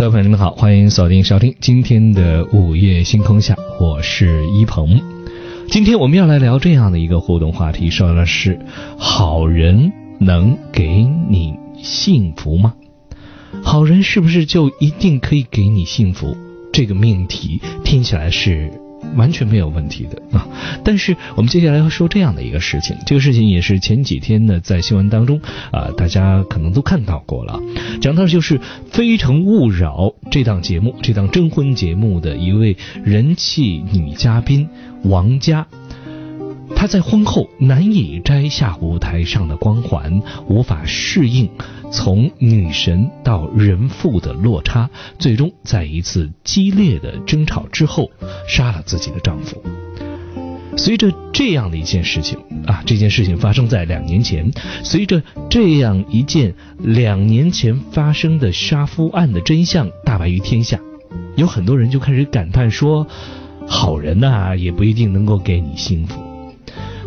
各位朋友们好，欢迎锁定收听今天的午夜星空下，我是一鹏。今天我们要来聊这样的一个互动话题，说的是好人能给你幸福吗？好人是不是就一定可以给你幸福？这个命题听起来是。完全没有问题的啊！但是我们接下来要说这样的一个事情，这个事情也是前几天呢在新闻当中啊，大家可能都看到过了。讲到就是《非诚勿扰》这档节目，这档征婚节目的一位人气女嘉宾王佳。她在婚后难以摘下舞台上的光环，无法适应从女神到人妇的落差，最终在一次激烈的争吵之后杀了自己的丈夫。随着这样的一件事情啊，这件事情发生在两年前，随着这样一件两年前发生的杀夫案的真相大白于天下，有很多人就开始感叹说：“好人呐，也不一定能够给你幸福。”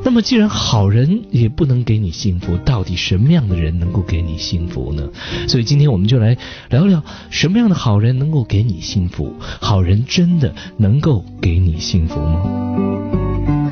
那么，既然好人也不能给你幸福，到底什么样的人能够给你幸福呢？所以今天我们就来聊聊什么样的好人能够给你幸福？好人真的能够给你幸福吗？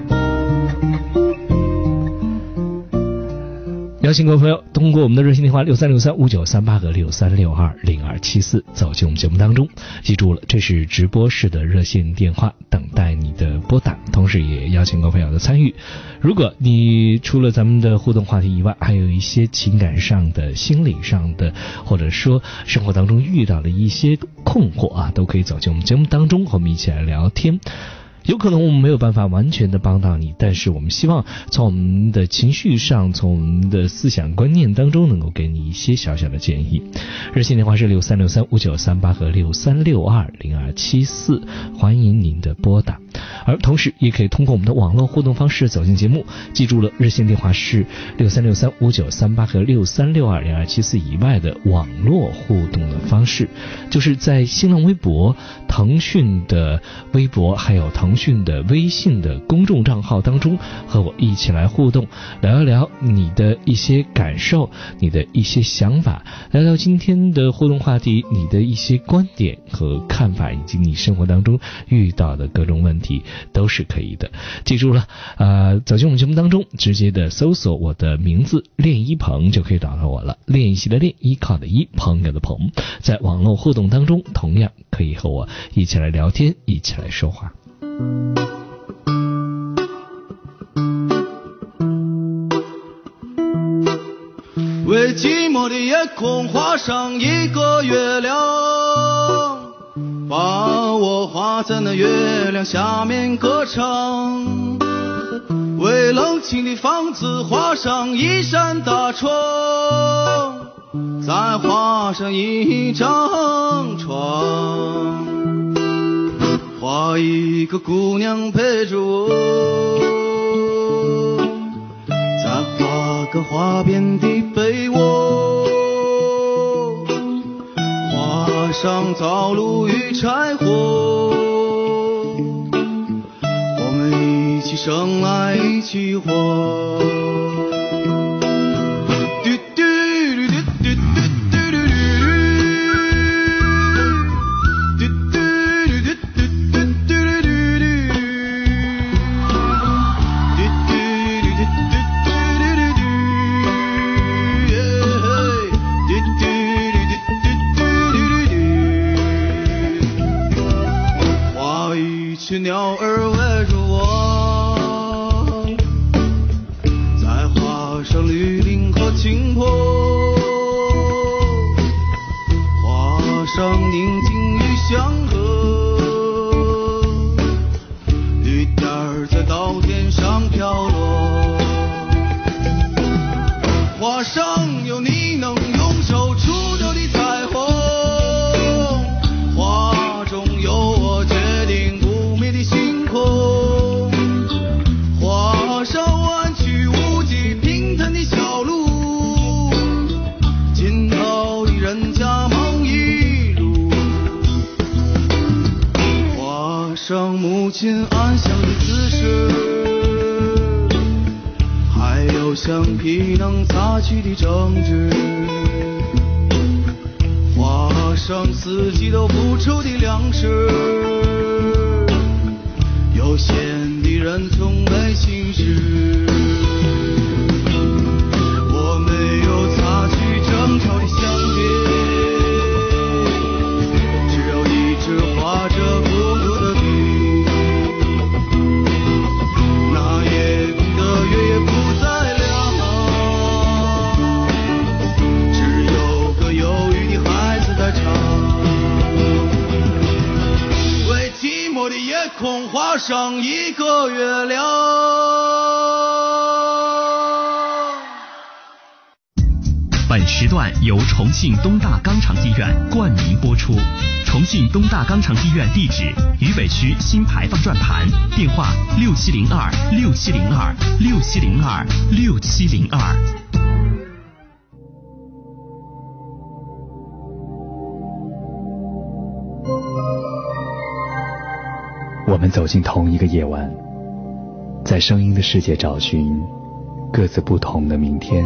邀请各位朋友通过我们的热线电话六三六三五九三八和六三六二零二七四走进我们节目当中。记住了，这是直播室的热线电话，等待你的拨打。同时也邀请各位朋友的参与。如果你除了咱们的互动话题以外，还有一些情感上的、心理上的，或者说生活当中遇到的一些困惑啊，都可以走进我们节目当中，和我们一起来聊天。有可能我们没有办法完全的帮到你，但是我们希望从我们的情绪上，从我们的思想观念当中，能够给你一些小小的建议。热线电话是六三六三五九三八和六三六二零二七四，欢迎您的拨打。而同时，也可以通过我们的网络互动方式走进节目。记住了，热线电话是六三六三五九三八和六三六二零二七四以外的网络互动的方式，就是在新浪微博、腾讯的微博，还有腾腾讯的微信的公众账号当中，和我一起来互动，聊一聊你的一些感受，你的一些想法，聊聊今天的互动话题，你的一些观点和看法，以及你生活当中遇到的各种问题。都是可以的，记住了，呃，走进我们节目当中，直接的搜索我的名字练一鹏就可以找到我了。练习的练，依靠的依，朋友的朋，在网络互动当中，同样可以和我一起来聊天，一起来说话。为寂寞的夜空画上一个月亮。把我画在那月亮下面歌唱，为冷清的房子画上一扇大窗，再画上一张床，画一个姑娘陪着我，再画个花边的被窝。画上灶炉与柴火，我们一起生来一起活。你能擦去的争执，庆东大肛肠医院冠名播出。重庆东大肛肠医院地址：渝北区新牌坊转盘，电话：六七零二六七零二六七零二六七零二。我们走进同一个夜晚，在声音的世界找寻各自不同的明天。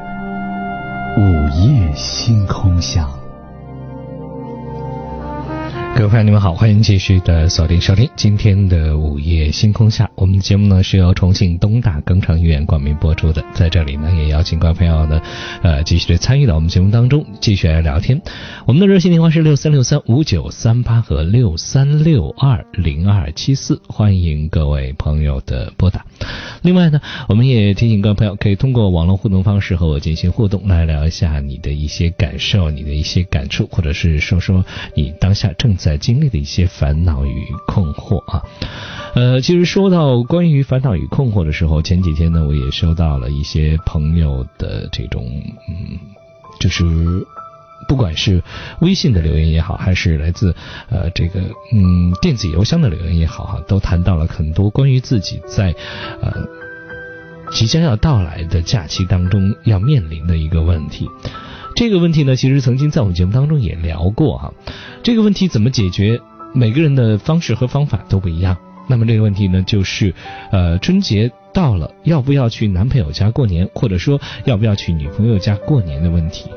午夜星空下。各位朋友，你们好，欢迎继续的锁定收听今天的午夜星空下。我们的节目呢是由重庆东大肛肠医院冠名播出的，在这里呢也邀请各位朋友呢，呃，继续的参与到我们节目当中，继续来聊天。我们的热线电话是六三六三五九三八和六三六二零二七四，欢迎各位朋友的拨打。另外呢，我们也提醒各位朋友，可以通过网络互动方式和我进行互动，来聊一下你的一些感受、你的一些感触，或者是说说你当下正在经历的一些烦恼与困惑啊。呃，其实说到关于烦恼与困惑的时候，前几天呢，我也收到了一些朋友的这种，嗯，就是。不管是微信的留言也好，还是来自呃这个嗯电子邮箱的留言也好哈，都谈到了很多关于自己在呃即将要到来的假期当中要面临的一个问题。这个问题呢，其实曾经在我们节目当中也聊过哈。这个问题怎么解决？每个人的方式和方法都不一样。那么这个问题呢，就是呃春节到了，要不要去男朋友家过年，或者说要不要去女朋友家过年的问题。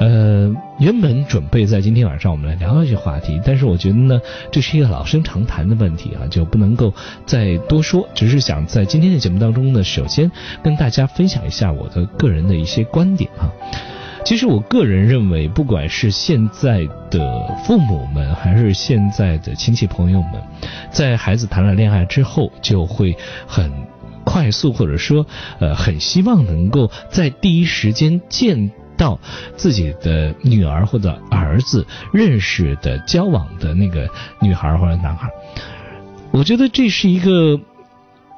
呃，原本准备在今天晚上我们来聊一些话题，但是我觉得呢，这是一个老生常谈的问题啊，就不能够再多说。只是想在今天的节目当中呢，首先跟大家分享一下我的个人的一些观点啊。其实我个人认为，不管是现在的父母们，还是现在的亲戚朋友们，在孩子谈了恋爱之后，就会很快速，或者说呃，很希望能够在第一时间见。到自己的女儿或者儿子认识的交往的那个女孩或者男孩，我觉得这是一个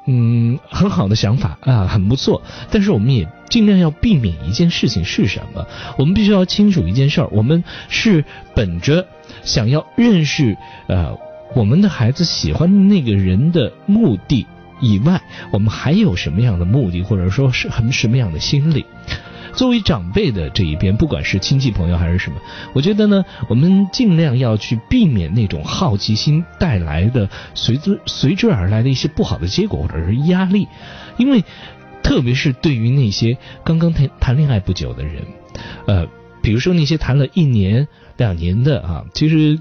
嗯很好的想法啊，很不错。但是我们也尽量要避免一件事情是什么？我们必须要清楚一件事儿：我们是本着想要认识呃我们的孩子喜欢的那个人的目的以外，我们还有什么样的目的，或者说是很什么样的心理？作为长辈的这一边，不管是亲戚朋友还是什么，我觉得呢，我们尽量要去避免那种好奇心带来的随之随之而来的一些不好的结果或者是压力，因为特别是对于那些刚刚谈谈恋爱不久的人，呃，比如说那些谈了一年两年的啊，其实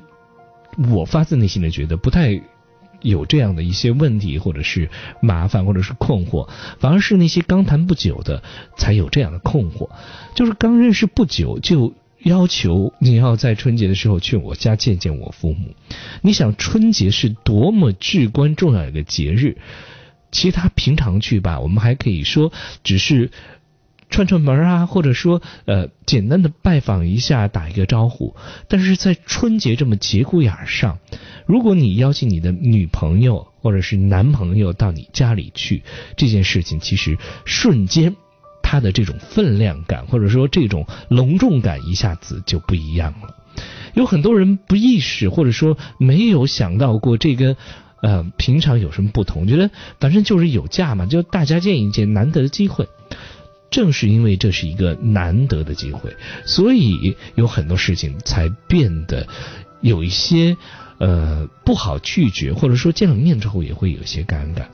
我发自内心的觉得不太。有这样的一些问题，或者是麻烦，或者是困惑，反而是那些刚谈不久的才有这样的困惑。就是刚认识不久就要求你要在春节的时候去我家见见我父母。你想春节是多么至关重要一个节日，其他平常去吧，我们还可以说只是。串串门啊，或者说呃简单的拜访一下，打一个招呼。但是在春节这么节骨眼上，如果你邀请你的女朋友或者是男朋友到你家里去，这件事情其实瞬间他的这种分量感或者说这种隆重感一下子就不一样了。有很多人不意识或者说没有想到过这个。呃，平常有什么不同？觉得反正就是有假嘛，就大家见一见，难得的机会。正是因为这是一个难得的机会，所以有很多事情才变得有一些呃不好拒绝，或者说见了面之后也会有些尴尬。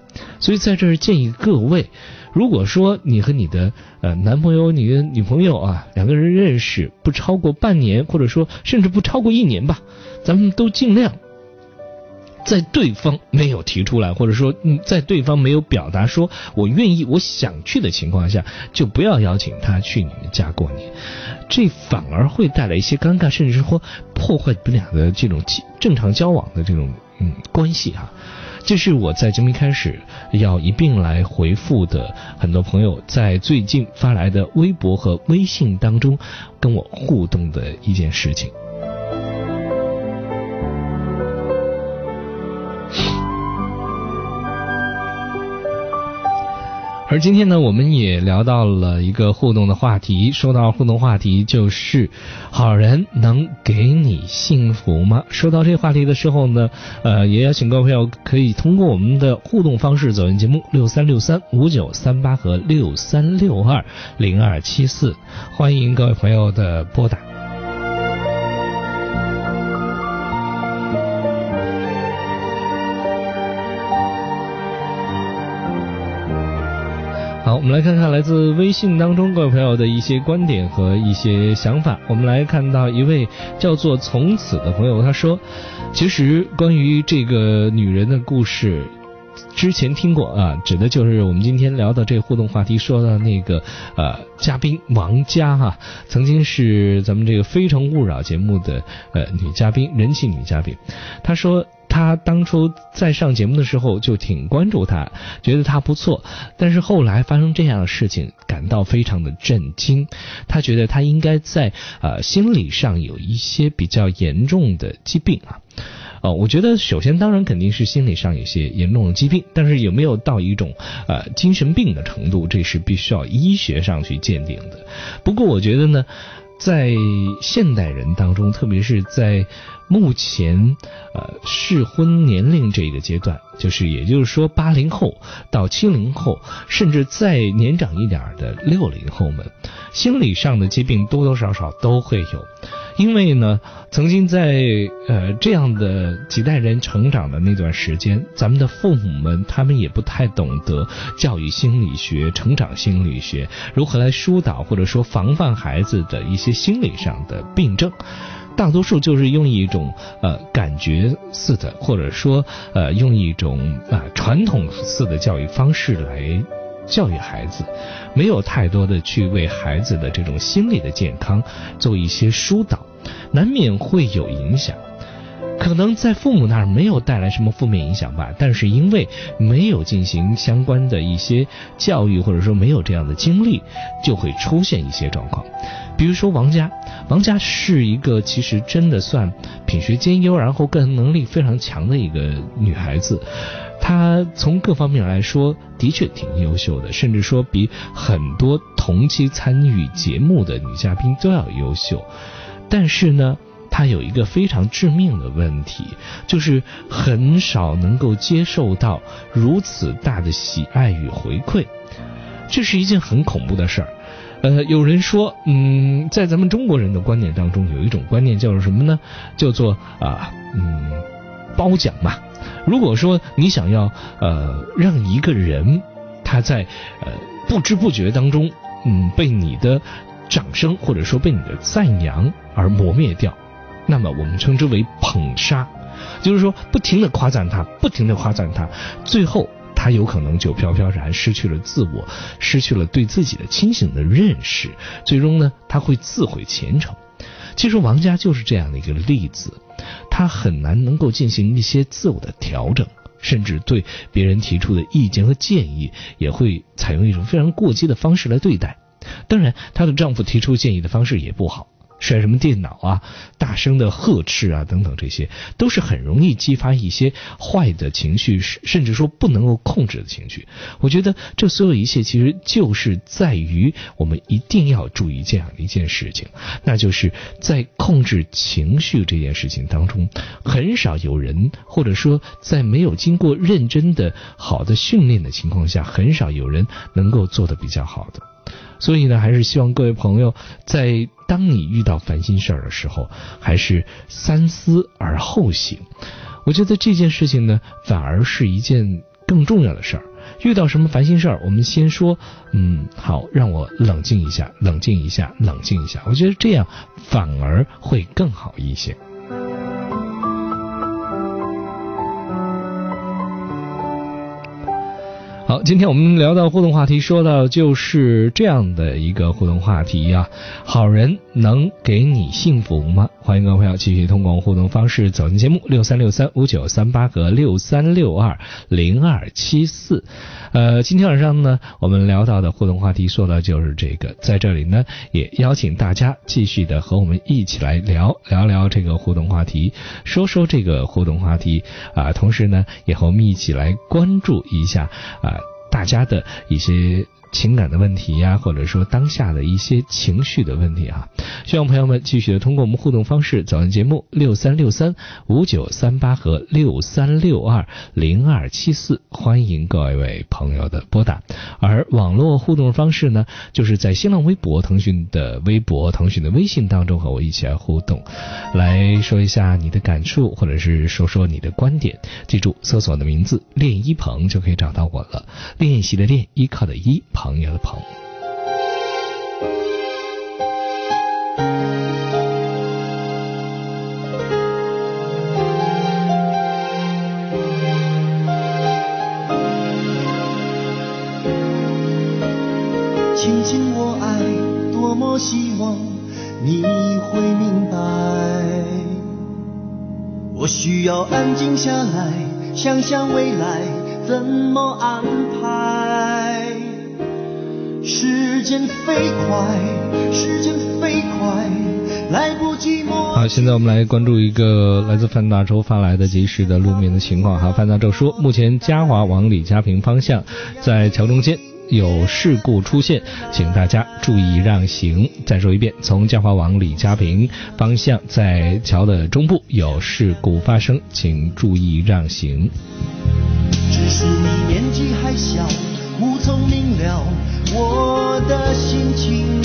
所以在这儿建议各位，如果说你和你的呃男朋友、你的女朋友啊两个人认识不超过半年，或者说甚至不超过一年吧，咱们都尽量。在对方没有提出来，或者说嗯，在对方没有表达说我愿意、我想去的情况下，就不要邀请他去你们家过年，这反而会带来一些尴尬，甚至说破坏你们俩的这种正常交往的这种嗯关系哈。这是我在节目一开始要一并来回复的很多朋友在最近发来的微博和微信当中跟我互动的一件事情。而今天呢，我们也聊到了一个互动的话题。说到互动话题，就是好人能给你幸福吗？说到这个话题的时候呢，呃，也邀请各位朋友可以通过我们的互动方式走进节目六三六三五九三八和六三六二零二七四，欢迎各位朋友的拨打。好，我们来看看来自微信当中各位朋友的一些观点和一些想法。我们来看到一位叫做“从此”的朋友，他说：“其实关于这个女人的故事，之前听过啊，指的就是我们今天聊的这互动话题，说到那个呃嘉宾王佳哈，曾经是咱们这个《非诚勿扰》节目的呃女嘉宾，人气女嘉宾。他说。”他当初在上节目的时候就挺关注他，觉得他不错，但是后来发生这样的事情，感到非常的震惊。他觉得他应该在呃心理上有一些比较严重的疾病啊。哦，我觉得首先当然肯定是心理上有些严重的疾病，但是有没有到一种呃精神病的程度，这是必须要医学上去鉴定的。不过我觉得呢。在现代人当中，特别是在目前呃适婚年龄这个阶段，就是也就是说八零后到七零后，甚至再年长一点的六零后们，心理上的疾病多多少少都会有。因为呢，曾经在呃这样的几代人成长的那段时间，咱们的父母们他们也不太懂得教育心理学、成长心理学，如何来疏导或者说防范孩子的一些心理上的病症，大多数就是用一种呃感觉似的，或者说呃用一种啊传统式的教育方式来。教育孩子，没有太多的去为孩子的这种心理的健康做一些疏导，难免会有影响。可能在父母那儿没有带来什么负面影响吧，但是因为没有进行相关的一些教育，或者说没有这样的经历，就会出现一些状况。比如说王佳，王佳是一个其实真的算品学兼优，然后个人能力非常强的一个女孩子。她从各方面来说的确挺优秀的，甚至说比很多同期参与节目的女嘉宾都要优秀。但是呢，他有一个非常致命的问题，就是很少能够接受到如此大的喜爱与回馈，这是一件很恐怖的事儿。呃，有人说，嗯，在咱们中国人的观念当中，有一种观念叫做什么呢？叫做啊，嗯，褒奖嘛。如果说你想要呃让一个人他在呃不知不觉当中嗯被你的掌声或者说被你的赞扬而磨灭掉，那么我们称之为捧杀，就是说不停的夸赞他，不停的夸赞他，最后他有可能就飘飘然失去了自我，失去了对自己的清醒的认识，最终呢他会自毁前程。其实王佳就是这样的一个例子。他很难能够进行一些自我的调整，甚至对别人提出的意见和建议，也会采用一种非常过激的方式来对待。当然，她的丈夫提出建议的方式也不好，摔什么电脑啊，大声的呵斥啊，等等，这些都是很容易激发一些坏的情绪，甚至说不能够控制的情绪。我觉得这所有一切，其实就是在于我们一定要注意这样一件事情，那就是在控制情绪这件事情当中，很少有人，或者说在没有经过认真的好的训练的情况下，很少有人能够做得比较好的。所以呢，还是希望各位朋友在当你遇到烦心事儿的时候，还是三思而后行。我觉得这件事情呢，反而是一件更重要的事儿。遇到什么烦心事儿，我们先说，嗯，好，让我冷静一下，冷静一下，冷静一下。我觉得这样反而会更好一些。好，今天我们聊到互动话题，说到就是这样的一个互动话题呀。好人能给你幸福吗？欢迎各位朋友继续通过互动方式走进节目，六三六三五九三八和六三六二零二七四。呃，今天晚上呢，我们聊到的互动话题说的就是这个，在这里呢，也邀请大家继续的和我们一起来聊聊聊这个互动话题，说说这个互动话题啊，同时呢，也和我们一起来关注一下啊，大家的一些。情感的问题呀，或者说当下的一些情绪的问题啊，希望朋友们继续的通过我们互动方式走进节目六三六三五九三八和六三六二零二七四，欢迎各位朋友的拨打。而网络互动方式呢，就是在新浪微博、腾讯的微博、腾讯的微信当中和我一起来互动，来说一下你的感触，或者是说说你的观点。记住，搜索我的名字“练一鹏”就可以找到我了。练习的练，依靠的依。朋友的朋友。亲亲我爱，多么希望你会明白。我需要安静下来，想想未来怎么安排。时间飞快，时间飞快，来不及摸。好，现在我们来关注一个来自范大洲发来的及时的路面的情况。哈，范大洲说，目前嘉华往李家坪方向在桥中间有事故出现，请大家注意让行。再说一遍，从嘉华往李家坪方向在桥的中部有事故发生，请注意让行。只是你年纪还小，无从明了。我的心情，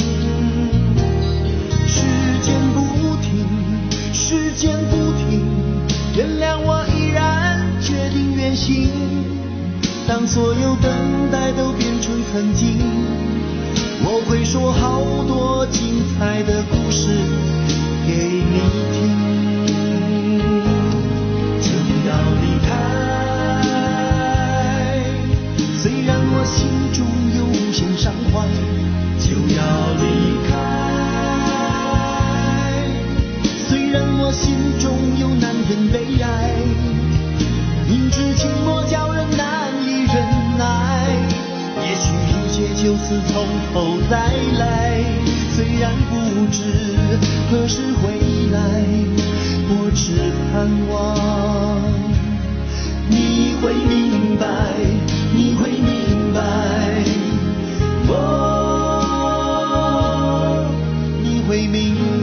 时间不停，时间不停，原谅我依然决定远行。当所有等待都变成曾经，我会说好多精彩的故事给你听。就要离开，虽然我心中心。伤怀就要离开，虽然我心中有难忍悲哀，明知寂寞叫人难以忍耐，也许一切就此从头再来。虽然不知何时回来，我只盼望你会明白，你会明白。我，你会明白。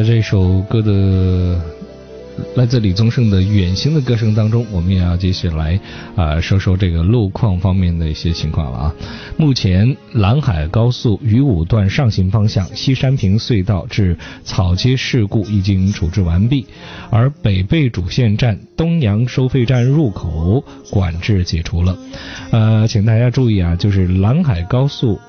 在这首歌的来自李宗盛的《远行》的歌声当中，我们也要继续来啊说说这个路况方面的一些情况了啊。目前兰海高速渝武段上行方向西山坪隧道至草街事故已经处置完毕，而北碚主线站东阳收费站入口管制解除了。呃，请大家注意啊，就是兰海高速。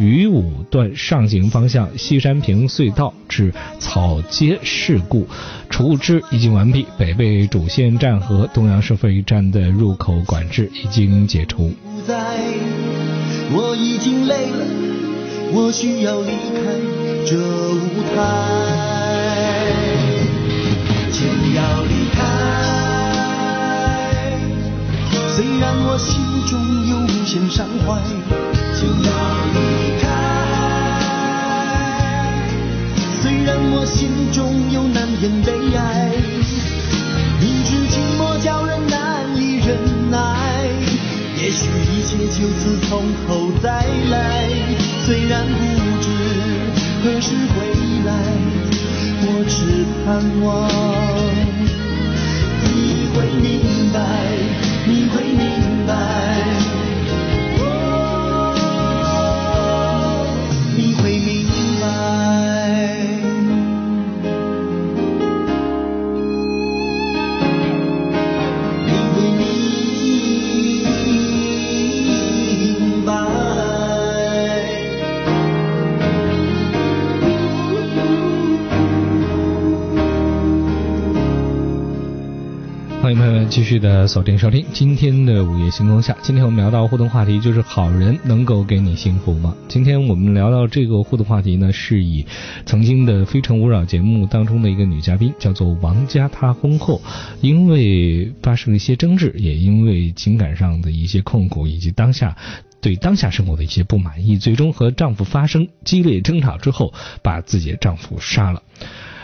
渝武段上行方向西山坪隧道至草街事故处置已经完毕，北碚主线站和东阳收费站的入口管制已经解除。不在，我已经累了，我需要离开这舞台，就要离开。虽然我心中有无限伤怀，就要离开。虽然我心中有难言悲哀，明知寂寞叫人难以忍耐。也许一切就此从头再来，虽然不知何时回来，我只盼望你会明白，你会明白，的锁定收听今天的午夜星空下。今天我们聊到互动话题就是好人能够给你幸福吗？今天我们聊到这个互动话题呢，是以曾经的《非诚勿扰》节目当中的一个女嘉宾叫做王佳，她婚后因为发生了一些争执，也因为情感上的一些痛苦，以及当下。对当下生活的一些不满意，最终和丈夫发生激烈争吵之后，把自己的丈夫杀了。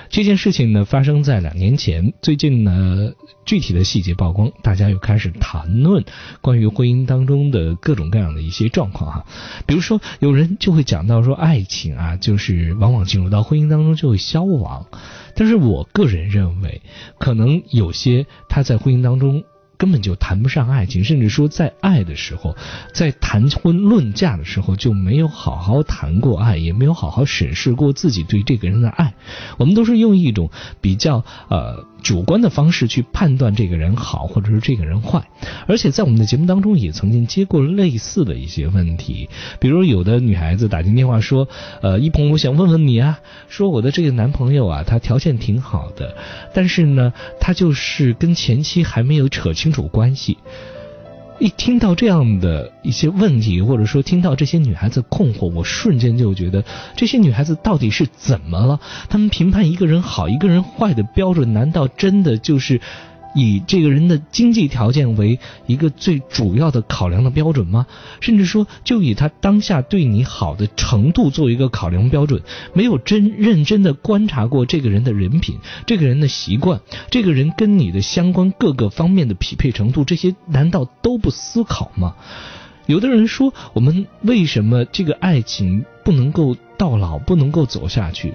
这件事情呢，发生在两年前。最近呢，具体的细节曝光，大家又开始谈论关于婚姻当中的各种各样的一些状况哈。比如说，有人就会讲到说，爱情啊，就是往往进入到婚姻当中就会消亡。但是我个人认为，可能有些他在婚姻当中。根本就谈不上爱情，甚至说在爱的时候，在谈婚论嫁的时候就没有好好谈过爱，也没有好好审视过自己对这个人的爱。我们都是用一种比较呃主观的方式去判断这个人好或者是这个人坏。而且在我们的节目当中也曾经接过类似的一些问题，比如有的女孩子打进电话说，呃，一鹏，我想问问你啊，说我的这个男朋友啊，他条件挺好的，但是呢，他就是跟前妻还没有扯清清楚关系。一听到这样的一些问题，或者说听到这些女孩子困惑，我瞬间就觉得这些女孩子到底是怎么了？她们评判一个人好、一个人坏的标准，难道真的就是？以这个人的经济条件为一个最主要的考量的标准吗？甚至说，就以他当下对你好的程度作为一个考量标准，没有真认真的观察过这个人的人品、这个人的习惯、这个人跟你的相关各个方面的匹配程度，这些难道都不思考吗？有的人说，我们为什么这个爱情不能够到老，不能够走下去？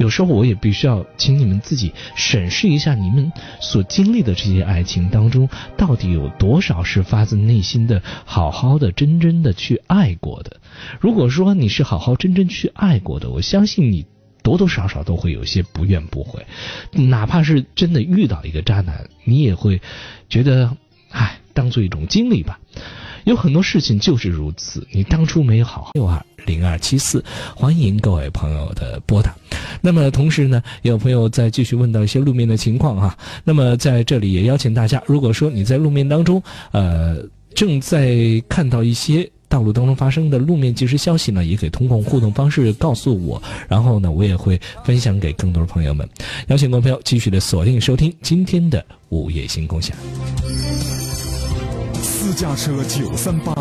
有时候我也必须要请你们自己审视一下，你们所经历的这些爱情当中，到底有多少是发自内心的、好好的、真真的去爱过的？如果说你是好好真真去爱过的，我相信你多多少少都会有些不怨不悔，哪怕是真的遇到一个渣男，你也会觉得，唉，当做一种经历吧。有很多事情就是如此，你当初没有好好六二零二七四，欢迎各位朋友的拨打。那么同时呢，也有朋友在继续问到一些路面的情况哈。那么在这里也邀请大家，如果说你在路面当中，呃，正在看到一些。道路当中发生的路面即时消息呢，也可以通过互动方式告诉我，然后呢，我也会分享给更多的朋友们。邀请各位朋友继续的锁定收听今天的午夜星空下。私家车九三八，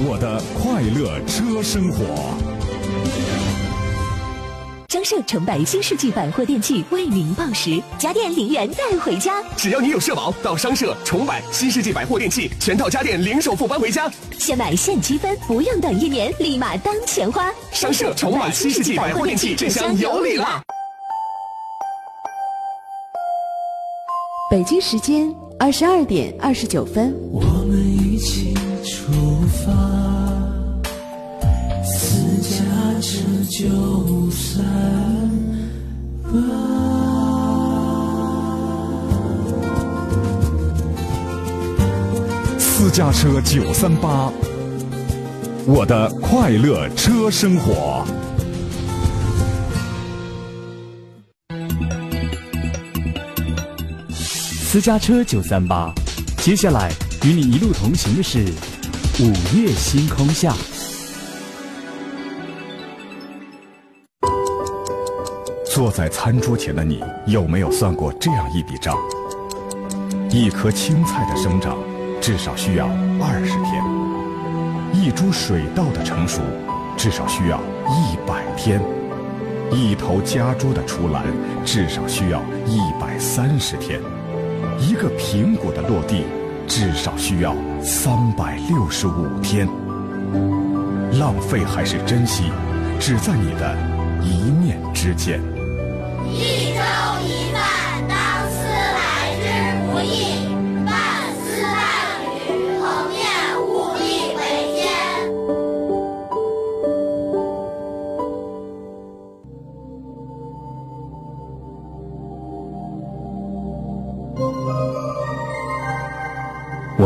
我的快乐车生活。张盛城百新世纪百货电器为您报时，家电零元带回家。只要你有社保，到商社、重百、新世纪百货电器，全套家电零首付搬回家。现买现积分，不用等一年，立马当钱花。商社、重百、新世纪百货电器，这厢有礼啦！北京时间二十二点二十九分。我们一起出发，私家车九三八。私家车九三八，我的快乐车生活。私家车九三八，接下来与你一路同行的是午夜星空下。坐在餐桌前的你，有没有算过这样一笔账？一颗青菜的生长，至少需要二十天；一株水稻的成熟，至少需要一百天；一头家猪的出栏，至少需要一百三十天；一个苹果的落地，至少需要三百六十五天。浪费还是珍惜，只在你的一念之间。一粥一饭，当思来之不易；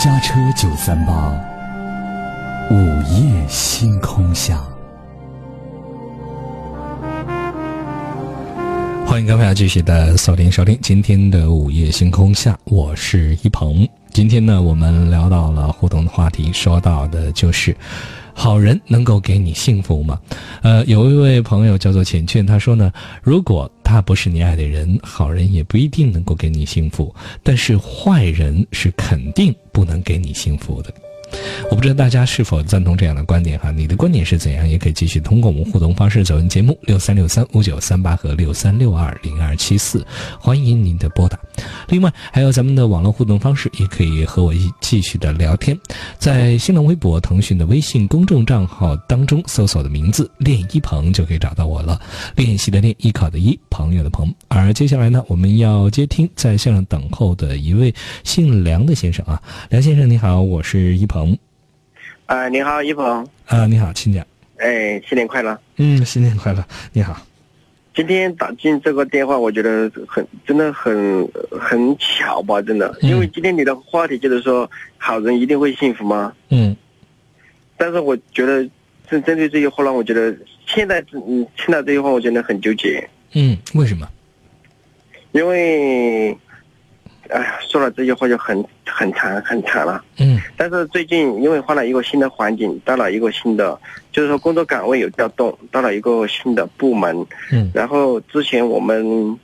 家车九三八，午夜星空下。欢迎各位继续的锁定收听今天的午夜星空下，我是一鹏。今天呢，我们聊到了互动的话题，说到的就是好人能够给你幸福吗？呃，有一位朋友叫做浅浅，他说呢，如果他不是你爱的人，好人也不一定能够给你幸福，但是坏人是肯定不能给你幸福的。我不知道大家是否赞同这样的观点哈？你的观点是怎样？也可以继续通过我们互动方式走进节目六三六三五九三八和六三六二零二七四，欢迎您的拨打。另外还有咱们的网络互动方式，也可以和我一继续的聊天，在新浪微博、腾讯的微信公众账号当中搜索的名字“练一鹏”就可以找到我了。练习的练，艺考的艺，朋友的朋。而接下来呢，我们要接听在线上等候的一位姓梁的先生啊，梁先生你好，我是一鹏。啊、你好，一鹏。啊，你好，请讲。哎，新年快乐！嗯，新年快乐，你好。今天打进这个电话，我觉得很真的很很巧吧，真的，因为今天你的话题就是说，好人一定会幸福吗？嗯。但是我觉得，针针对这句话呢，我觉得现在嗯听到这句话，我觉得很纠结。嗯，为什么？因为，哎呀，说了这句话就很很长很长了。嗯。但是最近因为换了一个新的环境，到了一个新的，就是说工作岗位有调动，到了一个新的部门。嗯。然后之前我们，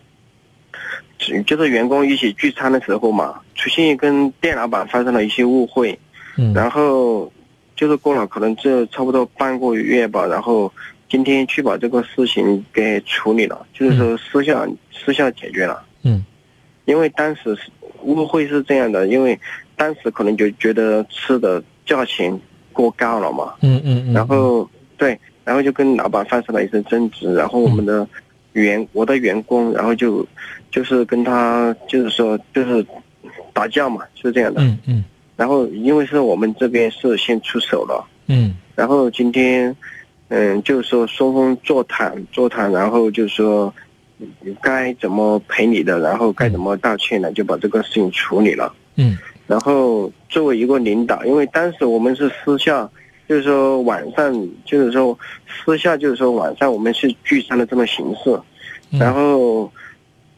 就是员工一起聚餐的时候嘛，出现跟店老板发生了一些误会。嗯。然后，就是过了可能这差不多半个月吧，然后今天去把这个事情给处理了，就是说私下、私下解决了。嗯。因为当时是误会是这样的，因为当时可能就觉得吃的价钱过高了嘛。嗯嗯嗯。然后对，然后就跟老板发生了一次争执，然后我们的员、我的员工，然后就就是跟他就是说就是打架嘛，是这样的。嗯嗯。然后因为是我们这边是先出手了。嗯。然后今天，嗯，就是说双方座谈座谈，然后就是说。该怎么赔你的，然后该怎么道歉的，就把这个事情处理了。嗯。然后作为一个领导，因为当时我们是私下，就是说晚上，就是说私下，就是说晚上我们是聚餐的这种形式。然后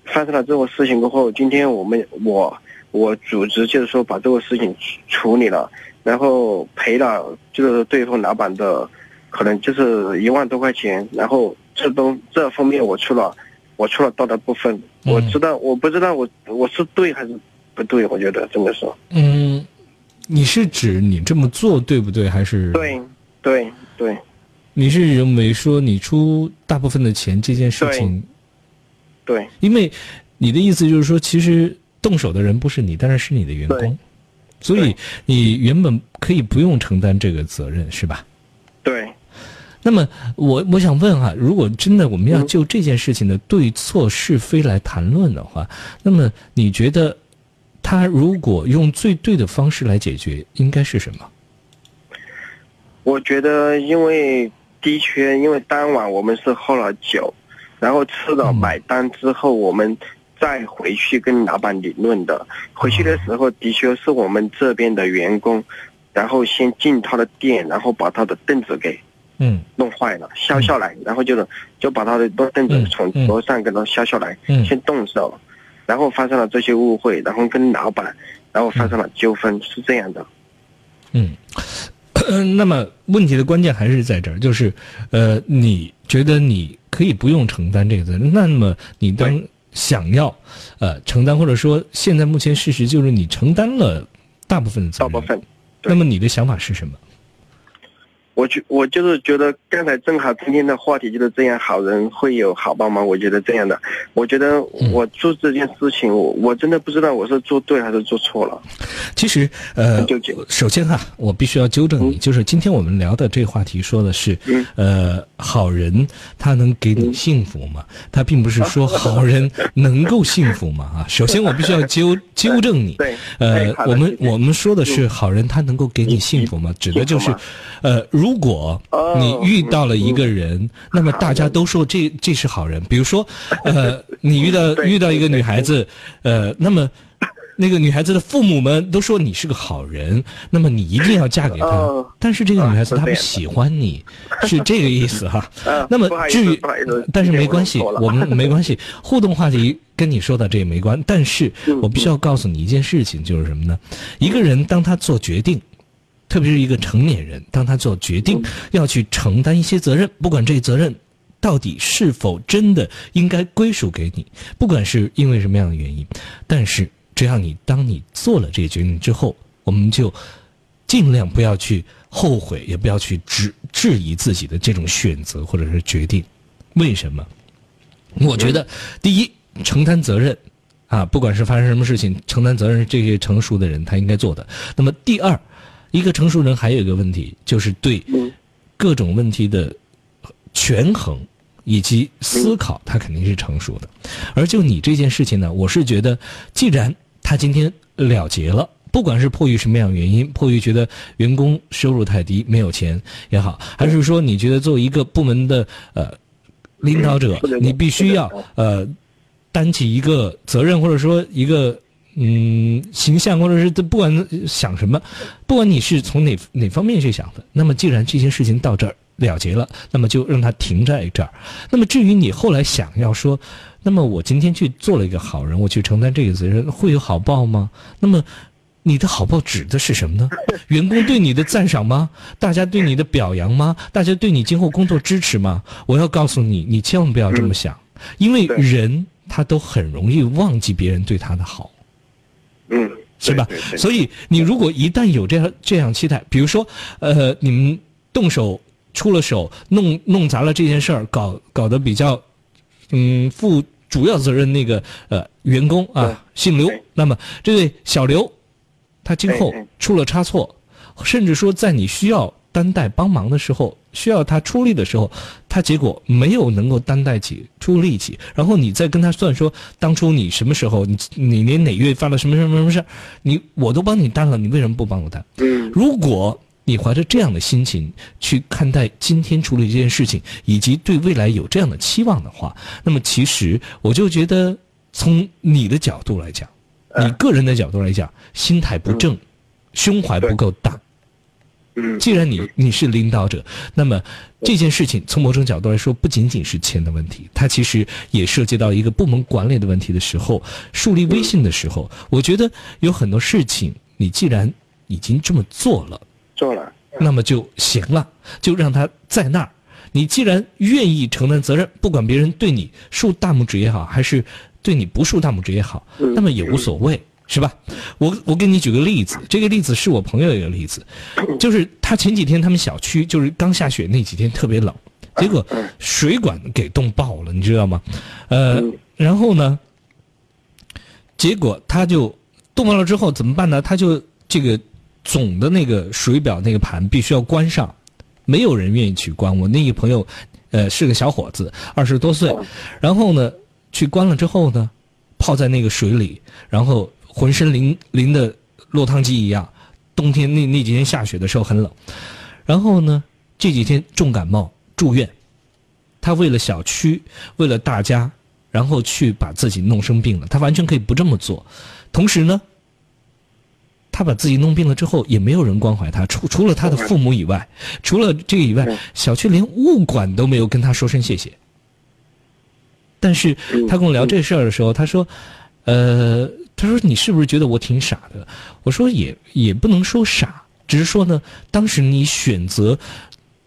发生了这个事情过后，今天我们我我组织就是说把这个事情处理了，然后赔了就是对方老板的可能就是一万多块钱，然后这东这方面我出了。我出了道德部分？我知道，我不知道我我是对还是不对？我觉得真的是。嗯，你是指你这么做对不对？还是对对对？你是认为说你出大部分的钱这件事情？对。因为你的意思就是说，其实动手的人不是你，但是是你的员工，所以你原本可以不用承担这个责任，是吧？对。那么我我想问哈，如果真的我们要就这件事情的对错是非来谈论的话，那么你觉得他如果用最对的方式来解决，应该是什么？我觉得，因为的确，因为当晚我们是喝了酒，然后吃了买单之后，我们再回去跟老板理论的。回去的时候，的确是我们这边的员工，然后先进他的店，然后把他的凳子给。嗯，弄坏了，削下来，然后就是就把他的凳子从桌上给他削下来，先动手，然后发生了这些误会，然后跟老板，然后发生了纠纷，是这样的。嗯，那么问题的关键还是在这儿，就是呃，你觉得你可以不用承担这个责任，那么你当想要呃承担，或者说现在目前事实就是你承担了大部分的责任，大部分，那么你的想法是什么？我觉我就是觉得刚才正好今天的话题就是这样，好人会有好报吗？我觉得这样的，我觉得我做这件事情，我我真的不知道我是做对还是做错了。其实呃，首先哈，我必须要纠正你，就是今天我们聊的这个话题说的是，呃，好人他能给你幸福吗？他并不是说好人能够幸福吗？啊，首先我必须要纠 纠正你。对，呃，我们我们说的是好人他能够给你幸福吗？指的就是，呃，如如果你遇到了一个人，那么大家都说这这是好人。比如说，呃，你遇到遇到一个女孩子，呃，那么那个女孩子的父母们都说你是个好人，那么你一定要嫁给他。但是这个女孩子她不喜欢你，是这个意思哈。那么至于，但是没关系，我们没关系。互动话题跟你说的这也没关。但是我必须要告诉你一件事情，就是什么呢？一个人当他做决定。特别是一个成年人，当他做决定要去承担一些责任，不管这责任到底是否真的应该归属给你，不管是因为什么样的原因，但是只要你当你做了这个决定之后，我们就尽量不要去后悔，也不要去质质疑自己的这种选择或者是决定。为什么？我觉得第一，承担责任啊，不管是发生什么事情，承担责任是这些成熟的人他应该做的。那么第二。一个成熟人还有一个问题，就是对各种问题的权衡以及思考，他肯定是成熟的。而就你这件事情呢，我是觉得，既然他今天了结了，不管是迫于什么样原因，迫于觉得员工收入太低没有钱也好，还是说你觉得作为一个部门的呃领导者，你必须要呃担起一个责任，或者说一个。嗯，形象或者是不管想什么，不管你是从哪哪方面去想的，那么既然这些事情到这儿了结了，那么就让它停在这儿。那么至于你后来想要说，那么我今天去做了一个好人，我去承担这个责任，会有好报吗？那么你的好报指的是什么呢？员工对你的赞赏吗？大家对你的表扬吗？大家对你今后工作支持吗？我要告诉你，你千万不要这么想，因为人他都很容易忘记别人对他的好。嗯，是吧？所以你如果一旦有这样这样期待，比如说，呃，你们动手出了手，弄弄砸了这件事儿，搞搞得比较，嗯，负主要责任那个呃员工啊，姓刘，那么这位小刘，他今后出了差错，甚至说在你需要。担待帮忙的时候，需要他出力的时候，他结果没有能够担待起出力气，然后你再跟他算说，当初你什么时候，你你连哪月发了什么什么什么事你我都帮你担了，你为什么不帮我担？嗯，如果你怀着这样的心情去看待今天处理这件事情，以及对未来有这样的期望的话，那么其实我就觉得，从你的角度来讲，你个人的角度来讲，心态不正，胸怀不够大。既然你你是领导者，那么这件事情从某种角度来说，不仅仅是钱的问题，它其实也涉及到一个部门管理的问题的时候，树立威信的时候，我觉得有很多事情，你既然已经这么做了，做了，那么就行了，就让他在那儿。你既然愿意承担责任，不管别人对你竖大拇指也好，还是对你不竖大拇指也好，那么也无所谓。是吧？我我给你举个例子，这个例子是我朋友一个例子，就是他前几天他们小区就是刚下雪那几天特别冷，结果水管给冻爆了，你知道吗？呃，然后呢，结果他就冻爆了之后怎么办呢？他就这个总的那个水表那个盘必须要关上，没有人愿意去关。我那个朋友，呃，是个小伙子，二十多岁，然后呢，去关了之后呢，泡在那个水里，然后浑身淋淋的落汤鸡一样。冬天那那几天下雪的时候很冷，然后呢，这几天重感冒住院，他为了小区，为了大家。然后去把自己弄生病了，他完全可以不这么做。同时呢，他把自己弄病了之后，也没有人关怀他，除除了他的父母以外，除了这个以外，小区连物管都没有跟他说声谢谢。但是他跟我聊这事儿的时候，他说：“呃，他说你是不是觉得我挺傻的？”我说：“也也不能说傻，只是说呢，当时你选择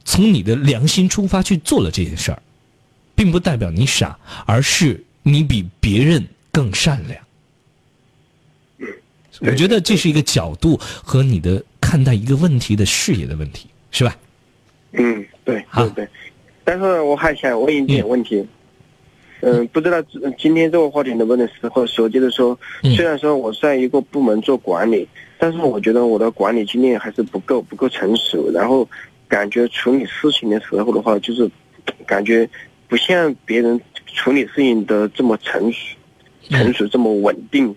从你的良心出发去做了这件事儿。”并不代表你傻，而是你比别人更善良。我觉得这是一个角度和你的看待一个问题的视野的问题，是吧？嗯，对，对对。但是我还想问一点问题，嗯，不知道今天这个话题能不能适合说，就是说，虽然说我在一个部门做管理，但是我觉得我的管理经验还是不够，不够成熟，然后感觉处理事情的时候的话，就是感觉。不像别人处理事情的这么成熟、成熟这么稳定，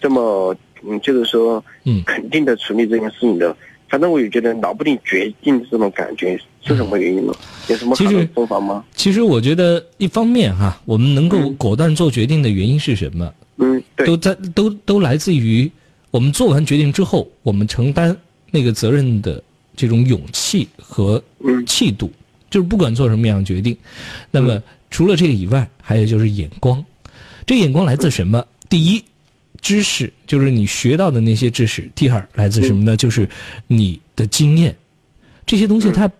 这么嗯，就是说嗯，肯定的处理这件事情的。反正我也觉得拿不定决定这种感觉是什么原因呢？有什么好的方法吗？其实我觉得一方面哈，我们能够果断做决定的原因是什么？嗯，都在都都来自于我们做完决定之后，我们承担那个责任的这种勇气和气度。就是不管做什么样的决定，那么除了这个以外，还有就是眼光。这眼光来自什么？第一，知识，就是你学到的那些知识；第二，来自什么呢？就是你的经验。这些东西，它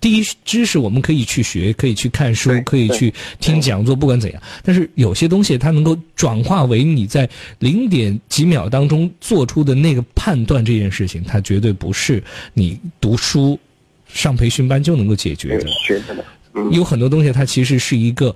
第一知识我们可以去学，可以去看书，可以去听讲座，不管怎样。但是有些东西，它能够转化为你在零点几秒当中做出的那个判断，这件事情，它绝对不是你读书。上培训班就能够解决的，有很多东西它其实是一个，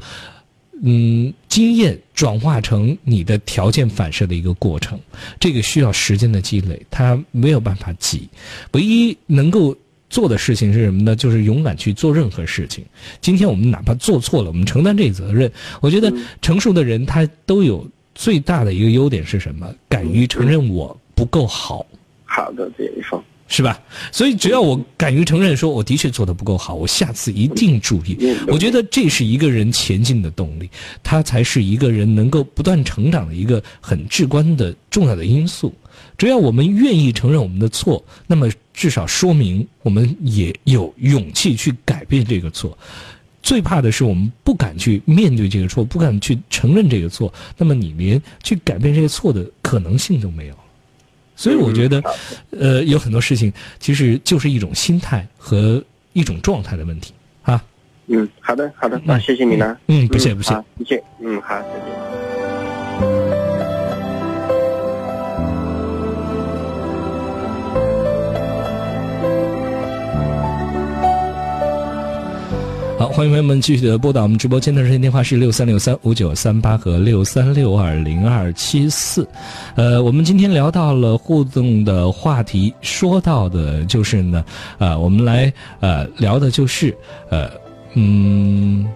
嗯，经验转化成你的条件反射的一个过程，这个需要时间的积累，它没有办法急。唯一能够做的事情是什么呢？就是勇敢去做任何事情。今天我们哪怕做错了，我们承担这责任。我觉得成熟的人他都有最大的一个优点是什么？敢于承认我不够好。好的，这一方。是吧？所以只要我敢于承认，说我的确做的不够好，我下次一定注意。我觉得这是一个人前进的动力，它才是一个人能够不断成长的一个很至关的重要的因素。只要我们愿意承认我们的错，那么至少说明我们也有勇气去改变这个错。最怕的是我们不敢去面对这个错，不敢去承认这个错，那么你连去改变这个错的可能性都没有。所以我觉得，呃，有很多事情其实就是一种心态和一种状态的问题啊。嗯，好的，好的，那谢谢你呢。嗯，不谢不谢，不谢。嗯，好，再见。欢迎朋友们继续的拨打我们直播间的热线电话是六三六三五九三八和六三六二零二七四。呃，我们今天聊到了互动的话题，说到的就是呢，呃，我们来呃聊的就是呃嗯，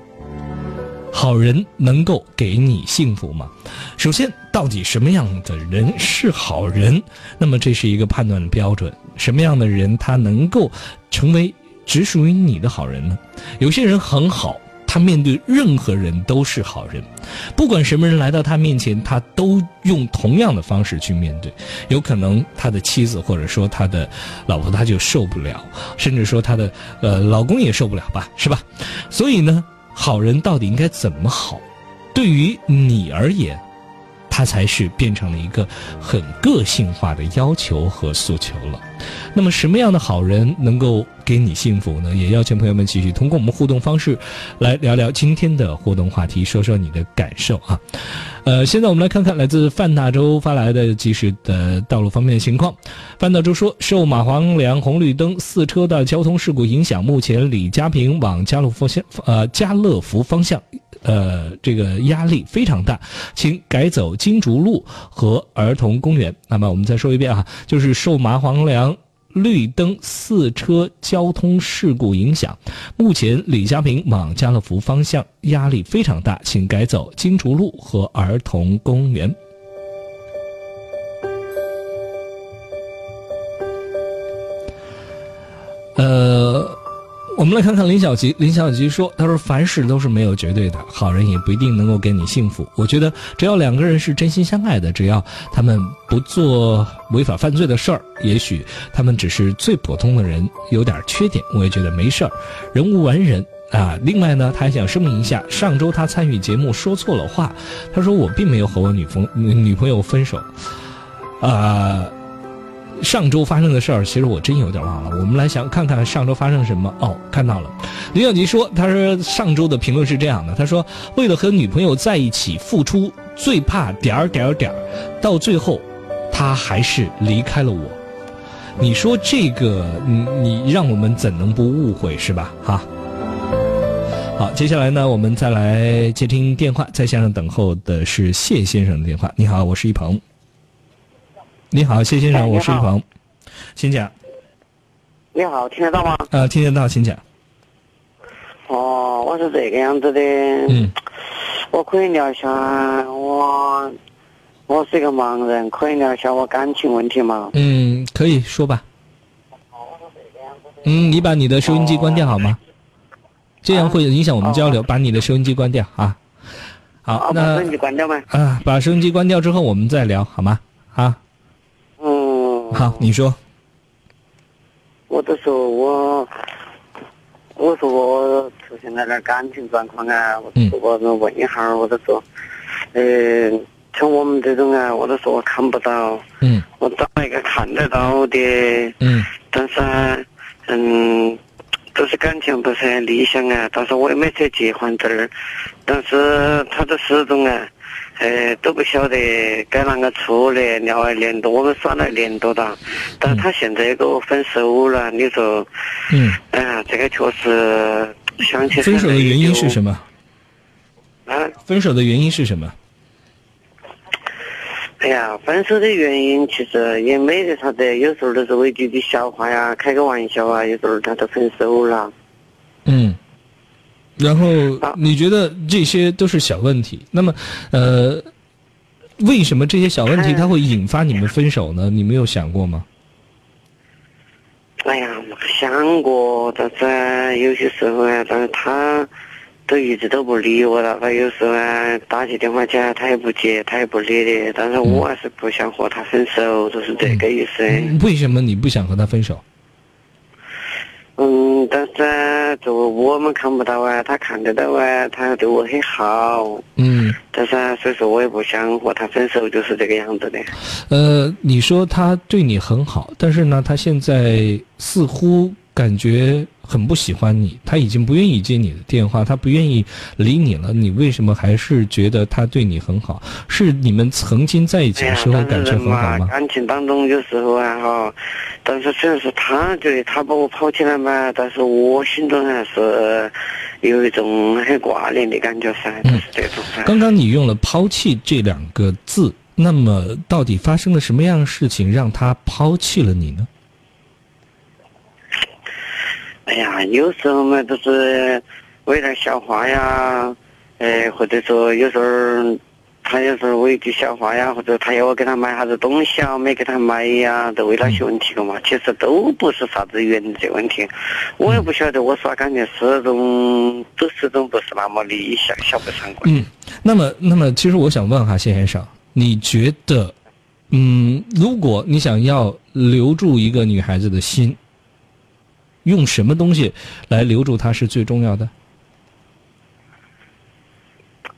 好人能够给你幸福吗？首先，到底什么样的人是好人？那么这是一个判断的标准。什么样的人他能够成为？只属于你的好人呢？有些人很好，他面对任何人都是好人，不管什么人来到他面前，他都用同样的方式去面对。有可能他的妻子或者说他的老婆他就受不了，甚至说他的呃老公也受不了吧，是吧？所以呢，好人到底应该怎么好？对于你而言，他才是变成了一个很个性化的要求和诉求了。那么，什么样的好人能够？给你幸福呢？也邀请朋友们继续通过我们互动方式来聊聊今天的互动话题，说说你的感受啊。呃，现在我们来看看来自范大洲发来的及时的道路方面的情况。范大洲说，受马黄梁红绿灯四车的交通事故影响，目前李家坪往家乐福向呃家乐福方向。呃，这个压力非常大，请改走金竹路和儿童公园。那么我们再说一遍啊，就是受麻黄梁绿灯四车交通事故影响，目前李家坪往家乐福方向压力非常大，请改走金竹路和儿童公园。呃。我们来看看林小吉。林小吉说：“他说凡事都是没有绝对的，好人也不一定能够给你幸福。我觉得只要两个人是真心相爱的，只要他们不做违法犯罪的事儿，也许他们只是最普通的人，有点缺点，我也觉得没事儿。人无完人啊。另外呢，他还想声明一下，上周他参与节目说错了话，他说我并没有和我女朋女朋友分手，啊。”上周发生的事儿，其实我真有点忘了。我们来想看看上周发生什么。哦，看到了，林小吉说，他说上周的评论是这样的：他说，为了和女朋友在一起付出，最怕点儿点儿点儿，到最后，他还是离开了我。你说这个，你你让我们怎能不误会是吧？哈。好，接下来呢，我们再来接听电话，在线上等候的是谢先生的电话。你好，我是一鹏。你好，谢先生，我是一鹏，请讲。你好，听得到吗？呃，听得到，请讲。哦，我是这个样子的。嗯。我可以聊一下我，我是一个盲人，可以聊一下我感情问题吗？嗯，可以说吧。嗯，你把你的收音机关掉好吗？这样会影响我们交流。把你的收音机关掉啊。好，那把收音机关掉吗？啊，把收音机关掉之后，我们再聊好吗？啊。好，你说。我都说我，我说我出现了点感情状况啊，我我我问一下，我都说，呃，像我们这种啊，我都说我看不到，嗯，我找一个看得到的，嗯，但是，嗯，都是感情不是很理想啊，但是我也没设计换证儿，但是他的始终啊。呃，都不晓得该啷个处理，聊了年多，我们耍了年多了，但他现在跟我分手了，你说，嗯，哎呀，这个确实想起分手的原因是什么？啊？分手的原因是什么？哎呀，分手的原因其实也没得啥子，有时候都是为几句笑话呀，开个玩笑啊，有时候他都分手了。嗯。然后你觉得这些都是小问题？那么，呃，为什么这些小问题它会引发你们分手呢？你没有想过吗？哎呀，想过，但是有些时候啊，但是他都一直都不理我了。他有时候啊，打起电话起来他也不接，他也不理的。但是我还是不想和他分手，就是这个意思。为什么你不想和他分手？嗯，但是就我们看不到啊，他看得到啊，他对我很好。嗯，但是所以说我也不想和他分手，就是这个样子的。呃，你说他对你很好，但是呢，他现在似乎感觉很不喜欢你，他已经不愿意接你的电话，他不愿意理你了。你为什么还是觉得他对你很好？是你们曾经在一起的时候感情很好吗？感情当中有时候啊哈。但是虽然是他觉得他把我抛弃了嘛，但是我心中还是有一种很挂念的感觉噻，就是这种。刚刚你用了“抛弃”这两个字，那么到底发生了什么样的事情让他抛弃了你呢？哎呀，有时候嘛，都是为了笑话呀，呃，或者说有时候。他有时候我一句笑话呀，或者他要我给他买啥子东西啊，没给他买呀，都为那些问题的嘛。其实都不是啥子原则问题，我也不晓得我耍感情始终都始终不是那么理想，晓不上关。嗯，那么，那么，其实我想问哈，谢先生，你觉得，嗯，如果你想要留住一个女孩子的心，用什么东西来留住他是最重要的？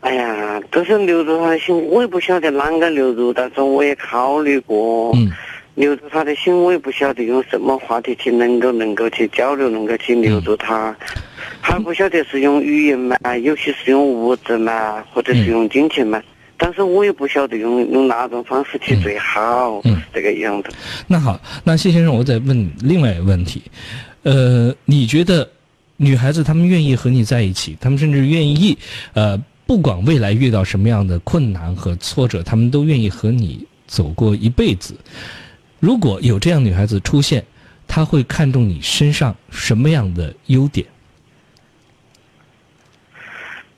哎呀，都是留住他的心，我也不晓得啷个留住，但是我也考虑过。嗯。留住他的心，我也不晓得用什么话题去能够能够去交流，能够去留住他。还不晓得是用语言嘛，有些是用物质嘛，或者是用金钱嘛。但是我也不晓得用用哪种方式去最好，嗯这个样子。那好，那谢先生，我再问另外一个问题，呃，你觉得女孩子她们愿意和你在一起，她们甚至愿意，呃，不管未来遇到什么样的困难和挫折，她们都愿意和你走过一辈子。如果有这样女孩子出现，她会看重你身上什么样的优点？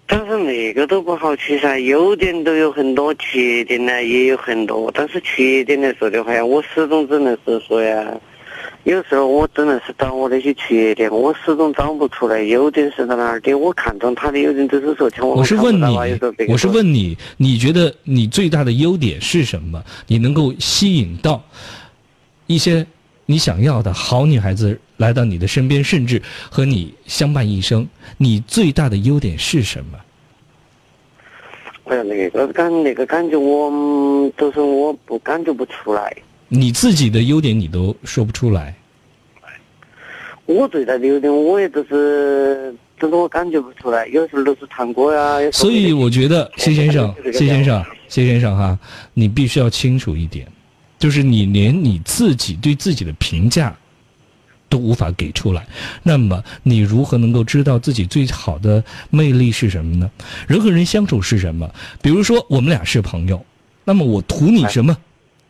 但是那个都不好去噻，优点都有很多，缺点呢也有很多。但是缺点来说的话呀，我始终只能是说呀，有时候我只能是找我那些缺点，我始终找不出来优点是在哪儿的。我看中他的优点，就是说像我我是问你，我是问你，你觉得你最大的优点是什么？你能够吸引到一些你想要的好女孩子来到你的身边，甚至和你相伴一生。你最大的优点是什么？哎呀，那个感那个感觉我嗯都是我不感觉不出来。你自己的优点你都说不出来。我最大的优点，我也都是，都是我感觉不出来。有时候都是唱歌呀、所以我觉得谢先生这，个谢先生，谢先生哈，你必须要清楚一点，就是你连你自己对自己的评价都无法给出来，那么你如何能够知道自己最好的魅力是什么呢？人和人相处是什么？比如说我们俩是朋友，那么我图你什么？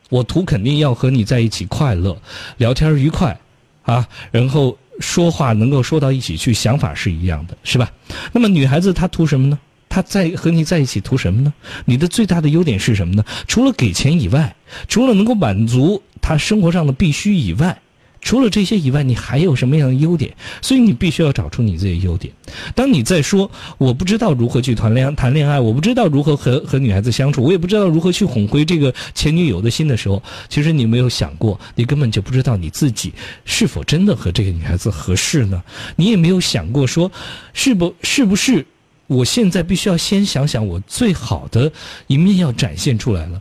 我图肯定要和你在一起快乐，聊天愉快，啊，然后说话能够说到一起去，想法是一样的，是吧？那么女孩子她图什么呢？她在和你在一起图什么呢？你的最大的优点是什么呢？除了给钱以外，除了能够满足她生活上的必须以外，除了这些以外，你还有什么样的优点？所以你必须要找出你自己的优点。当你在说我不知道如何去谈恋谈恋爱，我不知道如何和和女孩子相处，我也不知道如何去哄回这个前女友的心的时候，其实你没有想过，你根本就不知道你自己是否真的和这个女孩子合适呢？你也没有想过说，是不是不是？我现在必须要先想想我最好的一面要展现出来了。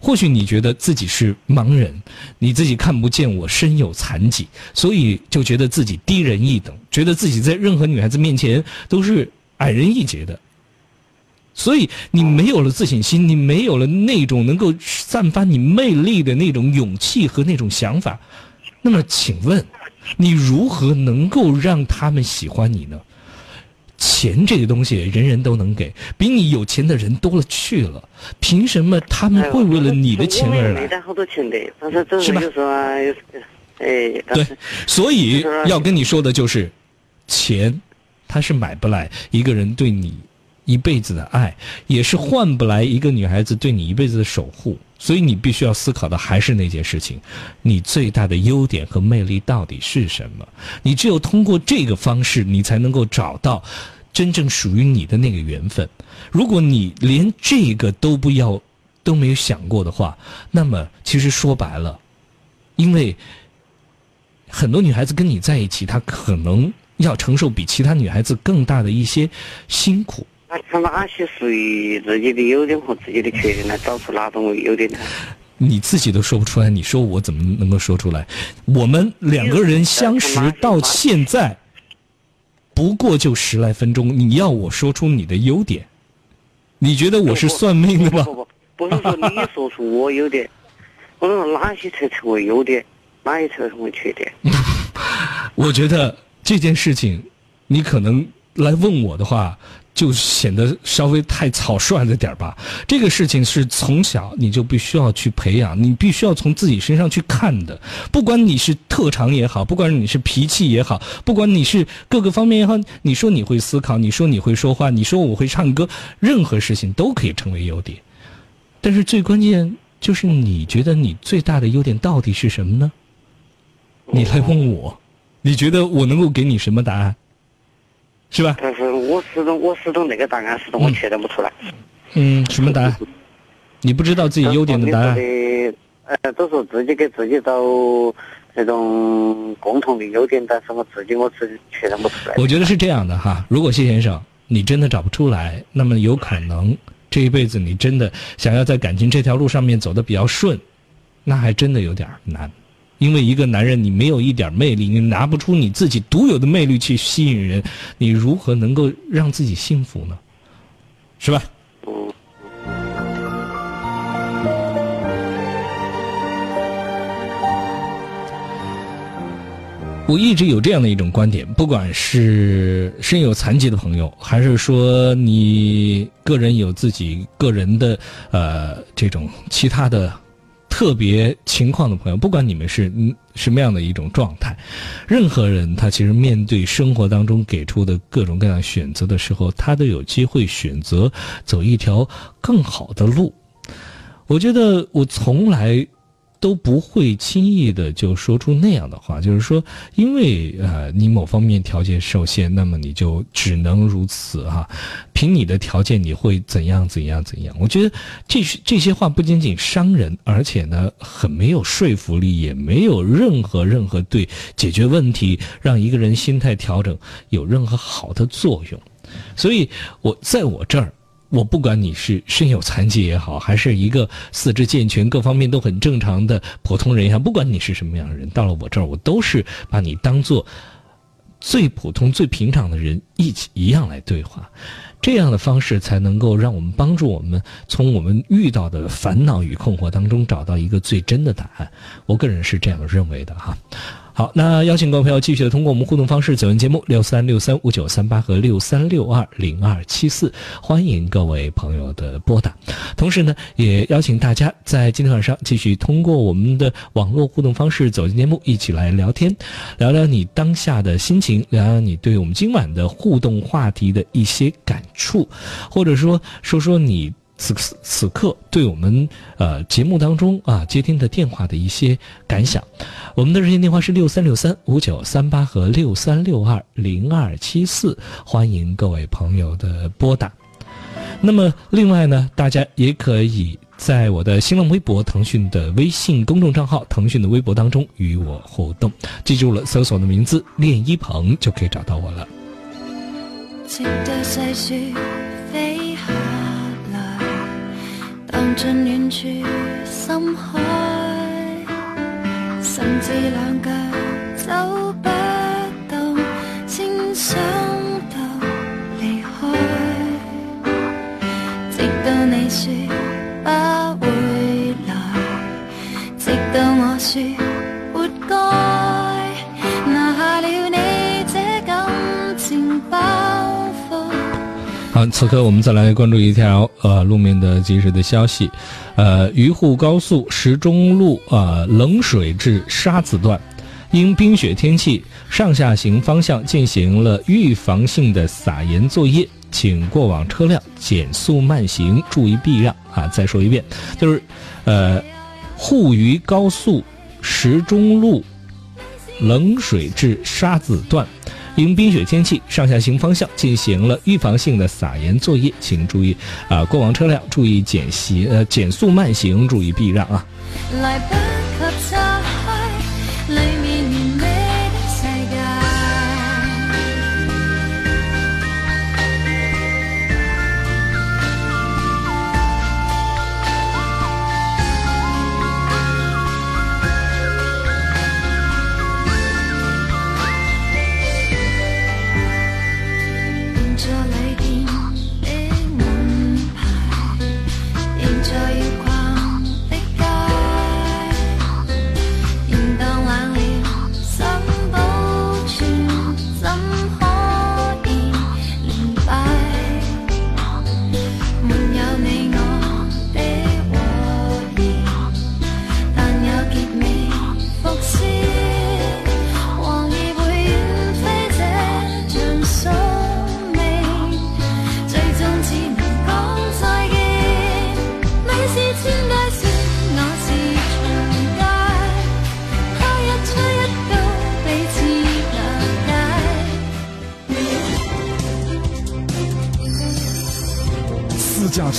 或许你觉得自己是盲人，你自己看不见我身有残疾，所以就觉得自己低人一等，觉得自己在任何女孩子面前都是矮人一截的。所以你没有了自信心，你没有了那种能够散发你魅力的那种勇气和那种想法。那么，请问你如何能够让他们喜欢你呢？钱这个东西人人都能给，比你有钱的人多了去了，凭什么他们会为了你的钱而来？没带好多钱的，但是只是有时候啊，有时候哎，对，所以要跟你说的就是，钱，它是买不来一个人对你一辈子的爱，也是换不来一个女孩子对你一辈子的守护。所以你必须要思考的还是那件事情，你最大的优点和魅力到底是什么？你只有通过这个方式，你才能够找到真正属于你的那个缘分。如果你连这个都不要，都没有想过的话，那么其实说白了，因为很多女孩子跟你在一起，她可能要承受比其他女孩子更大的一些辛苦。那看哪些属于自己的优点和自己的缺点来？找出哪种为优点呢？你自己都说不出来，你说我怎么能够说出来？我们两个人相识到现在，不过就十来分钟，你要我说出你的优点，你觉得我是算命的吗？不不不，不是说你说出我优点，我是说哪些才成为优点，哪些才成为缺点？我觉得这件事情，你可能来问我的话，就显得稍微太草率了点儿吧。这个事情是从小你就必须要去培养，你必须要从自己身上去看的。不管你是特长也好，不管你是脾气也好，不管你是各个方面也好，你说你会思考，你说你会说话，你说我会唱歌，任何事情都可以成为优点。但是最关键就是你觉得你最大的优点到底是什么呢？你来问我，你觉得我能够给你什么答案？是吧？但是我始终我始终那个答案始终我确认不出来。嗯，什么答案？你不知道自己优点的答案？的呃，都是自己给自己找那种共同的优点，但是我自己我自己确认不出来。我觉得是这样的哈，如果谢先生你真的找不出来，那么有可能这一辈子你真的想要在感情这条路上面走得比较顺，那还真的有点难。因为一个男人，你没有一点魅力，你拿不出你自己独有的魅力去吸引人，你如何能够让自己幸福呢？是吧？我一直有这样的一种观点，不管是身有残疾的朋友，还是说你个人有自己个人的呃这种其他的特别情况的朋友，不管你们是什么样的一种状态，任何人他其实面对生活当中给出的各种各样选择的时候，他都有机会选择走一条更好的路。我觉得我从来。都不会轻易的就说出那样的话，就是说，因为呃你某方面条件受限，那么你就只能如此哈。凭你的条件，你会怎样怎样怎样？我觉得这些这些话不仅仅伤人，而且呢很没有说服力，也没有任何任何对解决问题、让一个人心态调整有任何好的作用。所以我在我这儿。我不管你是身有残疾也好，还是一个四肢健全、各方面都很正常的普通人也好，不管你是什么样的人，到了我这儿，我都是把你当做最普通、最平常的人一起一样来对话，这样的方式才能够让我们帮助我们从我们遇到的烦恼与困惑当中找到一个最真的答案。我个人是这样认为的哈。好，那邀请各位朋友继续的通过我们互动方式走进节目六三六三五九三八和六三六二零二七四，欢迎各位朋友的拨打。同时呢，也邀请大家在今天晚上继续通过我们的网络互动方式走进节目，一起来聊天，聊聊你当下的心情，聊聊你对我们今晚的互动话题的一些感触，或者说说说你。此此刻，对我们呃节目当中啊接听的电话的一些感想，我们的热线电话是六三六三五九三八和六三六二零二七四，欢迎各位朋友的拨打。那么另外呢，大家也可以在我的新浪微博、腾讯的微信公众账号、腾讯的微博当中与我互动。记住了，搜索我的名字“练一鹏”就可以找到我了。望尽远处深海，甚至两脚走不动，此刻我们再来关注一条呃路面的及时的消息，呃，渝沪高速石钟路啊冷水至沙子段，因冰雪天气，上下行方向进行了预防性的撒盐作业，请过往车辆减速慢行，注意避让啊！再说一遍，就是呃，沪渝高速石钟路冷水至沙子段。因冰雪天气，上下行方向进行了预防性的撒盐作业，请注意啊，过往车辆注意减行呃减速慢行，注意避让啊。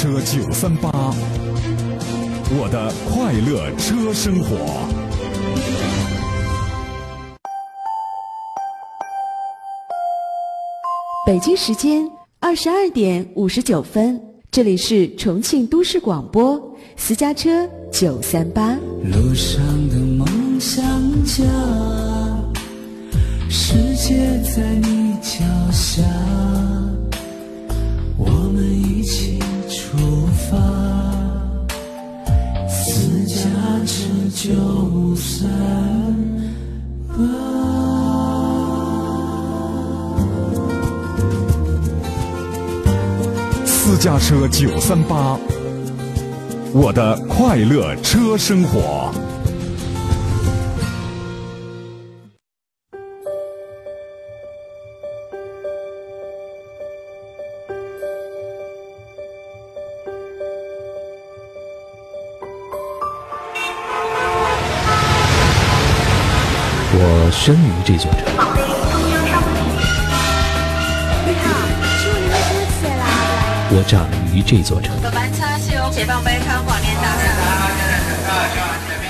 车九三八，我的快乐车生活。北京时间二十二点五十九分，这里是重庆都市广播私家车九三八。路上的梦想家，世界在你脚下，车九三八。私家车九三八，我的快乐车生活。生于这座城，你好，我长于这座城，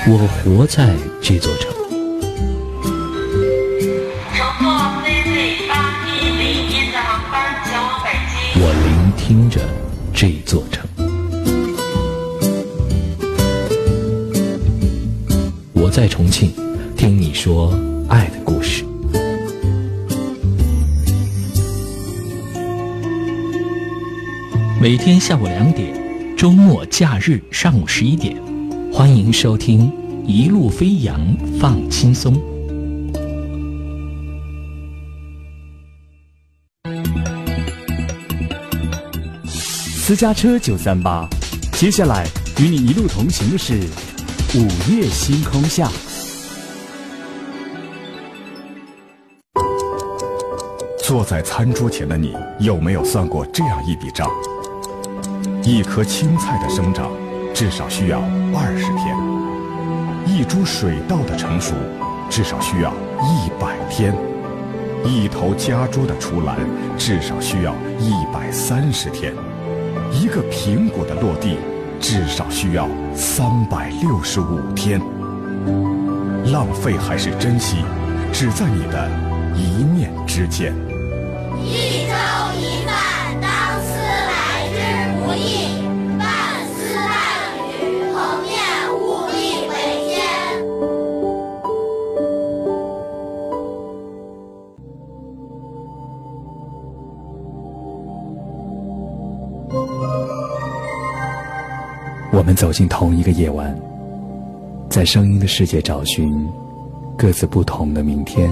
我活在这座城，乘坐 CZ 八一零一次航班前往北京。我聆听着这座城，我在重庆听你说爱的故事。每天下午两点，周末假日上午十一点，欢迎收听《一路飞扬放轻松》。私家车九三八，接下来与你一路同行的是午夜星空下。坐在餐桌前的你，有没有算过这样一笔账？一颗青菜的生长，至少需要二十天；一株水稻的成熟，至少需要一百天；一头家猪的出栏，至少需要一百三十天；一个苹果的落地，至少需要三百六十五天。浪费还是珍惜，只在你的一念之间。一粥一饭，当思来之不易；半丝半缕，鸿雁无力回天。我们走进同一个夜晚，在声音的世界找寻各自不同的明天。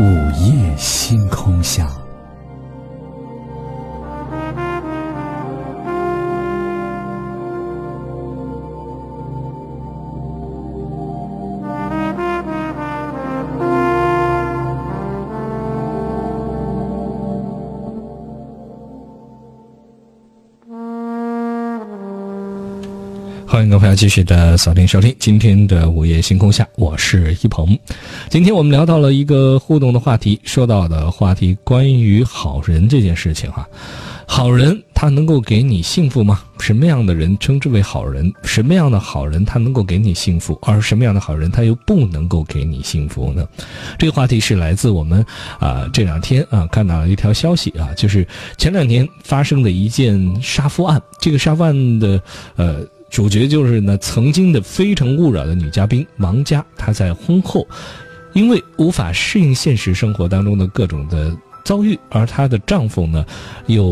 午夜星空下。欢迎各位朋友继续的锁定收听今天的午夜星空下，我是一鹏。今天我们聊到了一个互动的话题，说到的话题关于好人这件事情哈。好人他能够给你幸福吗？什么样的人称之为好人？什么样的好人他能够给你幸福？而什么样的好人他又不能够给你幸福呢？这个话题是来自我们啊、这两天啊看到了一条消息啊，就是前两年发生的一件杀夫案。这个杀夫案的呃。主角就是呢，曾经的《非诚勿扰》的女嘉宾王佳，她在婚后，因为无法适应现实生活当中的各种的遭遇，而她的丈夫呢，又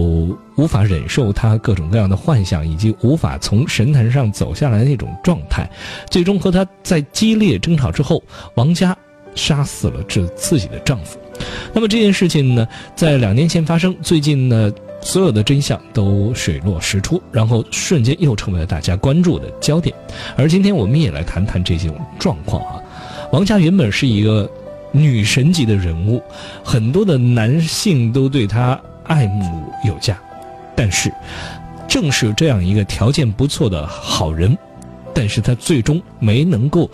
无法忍受她各种各样的幻想，以及无法从神坛上走下来那种状态，最终和她在激烈争吵之后，王佳杀死了这自己的丈夫。那么这件事情呢，在两年前发生，最近呢。所有的真相都水落石出，然后瞬间又成为了大家关注的焦点。而今天我们也来谈谈这种状况啊。王佳原本是一个女神级的人物，很多的男性都对她爱慕有加。但是，正是这样一个条件不错的好人，但是她最终没能够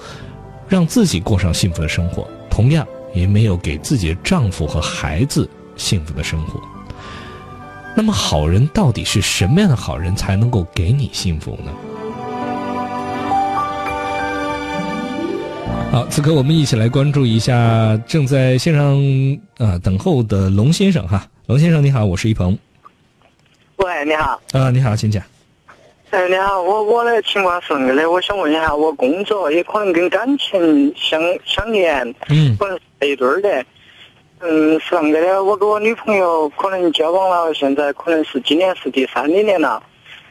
让自己过上幸福的生活，同样也没有给自己的丈夫和孩子幸福的生活。那么，好人到底是什么样的好人才能够给你幸福呢？好，此刻我们一起来关注一下正在线上啊等候的龙先生哈。龙先生你好，我是一鹏。喂，你好。啊，你好，请讲。哎，你好，我我的情况是那个的，我想问一下，我工作也可能跟感情相相连，嗯，可能是一对儿的。嗯，是那个的，我跟我女朋友可能交往了，现在可能是今年是第三年了。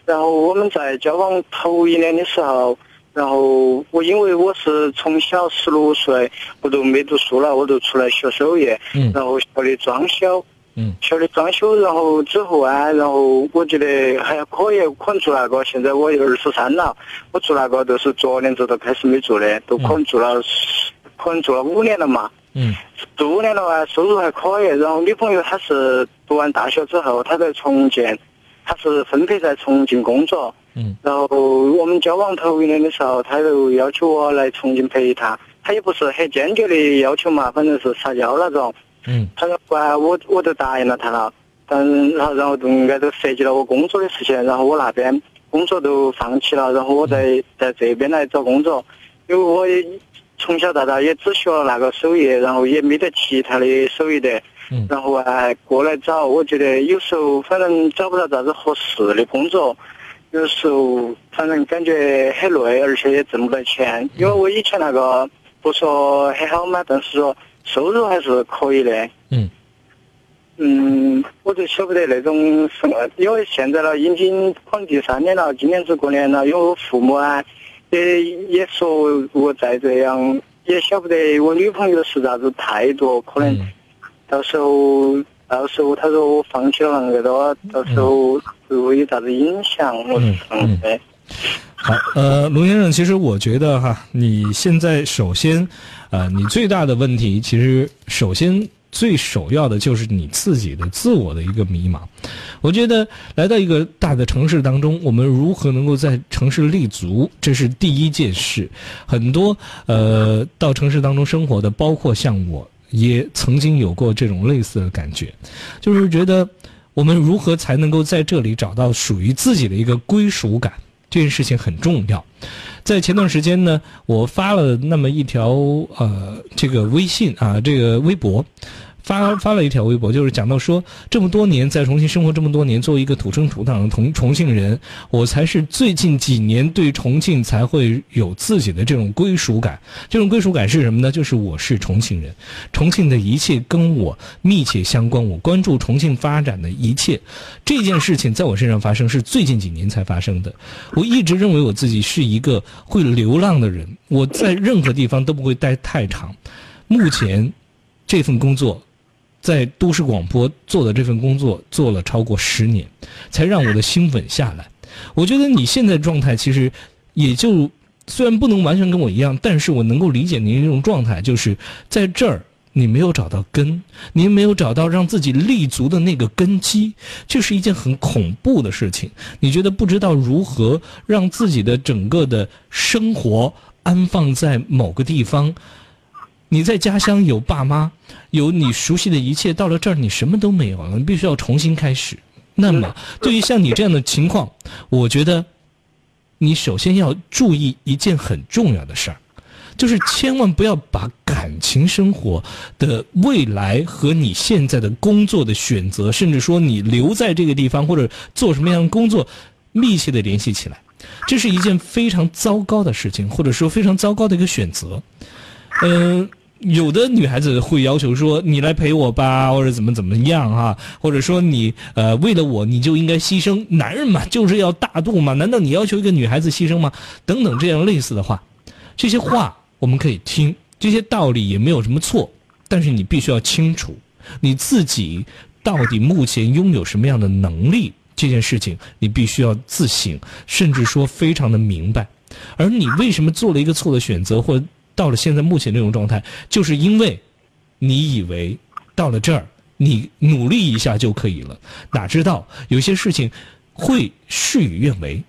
然后我们在交往头一年的时候。然后我因为我是从小十六岁我都没读书了，我就出来学手艺，嗯，然后学的装修，嗯，学的装修，然后之后啊，然后我觉得还可以，可能做那个，现在我二十三了，我做那个都是昨年子都开始没做的，都可能做了，可能做了五年了嘛，嗯，做五年了啊，收入还可以。然后女朋友她是读完大学之后，她在重庆，她是分配在重庆工作。嗯，然后我们交往头一年的时候，她就要求我来重庆陪她，她也不是很坚决的要求嘛，反正是撒娇那种。嗯，她说完我我都答应了她了，但然后然后就应该都涉及到我工作的事情，然后我那边工作都放弃了，然后我在在这边来找工作，因为我从小到大也只学了那个手艺，然后也没得其他的手艺的。嗯，然后啊过来找，我觉得有时候反正找不到啥子合适的工作。有时候反正感觉很累，而且也挣不到钱。因为我以前那个不说很好嘛，但是说收入还是可以的。嗯。嗯，我就晓不得那种什么，因为现在了已经可能第三年了，今年子过年了，因为我父母啊也也说我再这样，也晓不得我女朋友是啥子态度，可能到时候。到时候她说我放弃了那个的话，到时候会有啥子影响？我是这样的。好，呃，龙先生，其实我觉得哈，你现在首先，呃，你最大的问题，其实首先最首要的就是你自己的自我的一个迷茫。我觉得来到一个大的城市当中，我们如何能够在城市立足，这是第一件事。很多呃，到城市当中生活的，包括像我。也曾经有过这种类似的感觉，就是觉得我们如何才能够在这里找到属于自己的一个归属感，这件事情很重要。在前段时间呢，我发了那么一条呃这个微信啊，这个微博。发发了一条微博，就是讲到说，这么多年在重庆生活这么多年，作为一个土生土长的重重庆人，我才是最近几年对重庆才会有自己的这种归属感。这种归属感是什么呢？就是我是重庆人，重庆的一切跟我密切相关，我关注重庆发展的一切。这件事情在我身上发生是最近几年才发生的。我一直认为我自己是一个会流浪的人，我在任何地方都不会待太长。目前这份工作。在都市广播做的这份工作做了超过十年，才让我的心稳下来。我觉得你现在状态其实也就虽然不能完全跟我一样，但是我能够理解您这种状态，就是在这儿你没有找到根，您没有找到让自己立足的那个根基，这是一件很恐怖的事情。你觉得不知道如何让自己的整个的生活安放在某个地方。你在家乡有爸妈，有你熟悉的一切，到了这儿你什么都没有了，你必须要重新开始。那么，对于像你这样的情况，我觉得，你首先要注意一件很重要的事儿，就是千万不要把感情生活的未来和你现在的工作的选择，甚至说你留在这个地方或者做什么样的工作，密切的联系起来，这是一件非常糟糕的事情，或者说非常糟糕的一个选择。嗯。有的女孩子会要求说：“你来陪我吧，或者怎么怎么样哈，或者说你呃为了我你就应该牺牲。男人嘛就是要大度嘛，难道你要求一个女孩子牺牲吗？等等这样类似的话，这些话我们可以听，这些道理也没有什么错，但是你必须要清楚你自己到底目前拥有什么样的能力，这件事情你必须要自省，甚至说非常的明白。而你为什么做了一个错的选择，或？到了现在目前这种状态，就是因为你以为到了这儿，你努力一下就可以了，哪知道有些事情会事与愿违。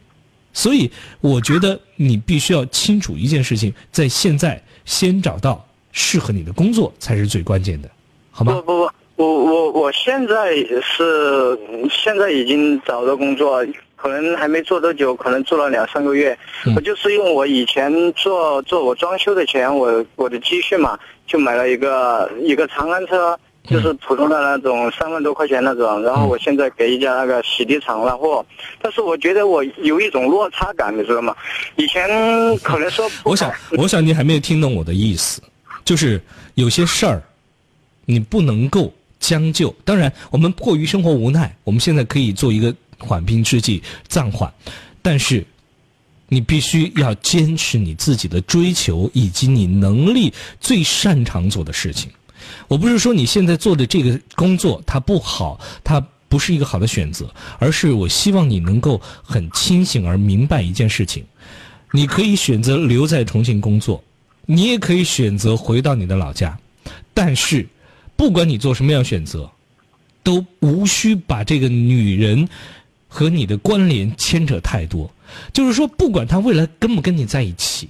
所以，我觉得你必须要清楚一件事情，在现在先找到适合你的工作才是最关键的，好吗？不不不，我我我现在是现在已经找到工作，可能还没做多久，可能做了两三个月。我就是用我以前做做我装修的钱，我我的积蓄嘛，就买了一个一个长安车。就是普通的那种三万多块钱那种，然后我现在给一家那个洗涤厂拉货，但是我觉得我有一种落差感，你知道吗？以前可能说，我想，我想你还没有听懂我的意思，就是有些事儿，你不能够将就。当然，我们迫于生活无奈，我们现在可以做一个缓兵之计，暂缓，但是你必须要坚持你自己的追求，以及你能力最擅长做的事情。我不是说你现在做的这个工作它不好，它不是一个好的选择，而是我希望你能够很清醒而明白一件事情：你可以选择留在重庆工作，你也可以选择回到你的老家。但是，不管你做什么样选择，都无需把这个女人和你的关联牵扯太多。就是说，不管他未来跟不跟你在一起，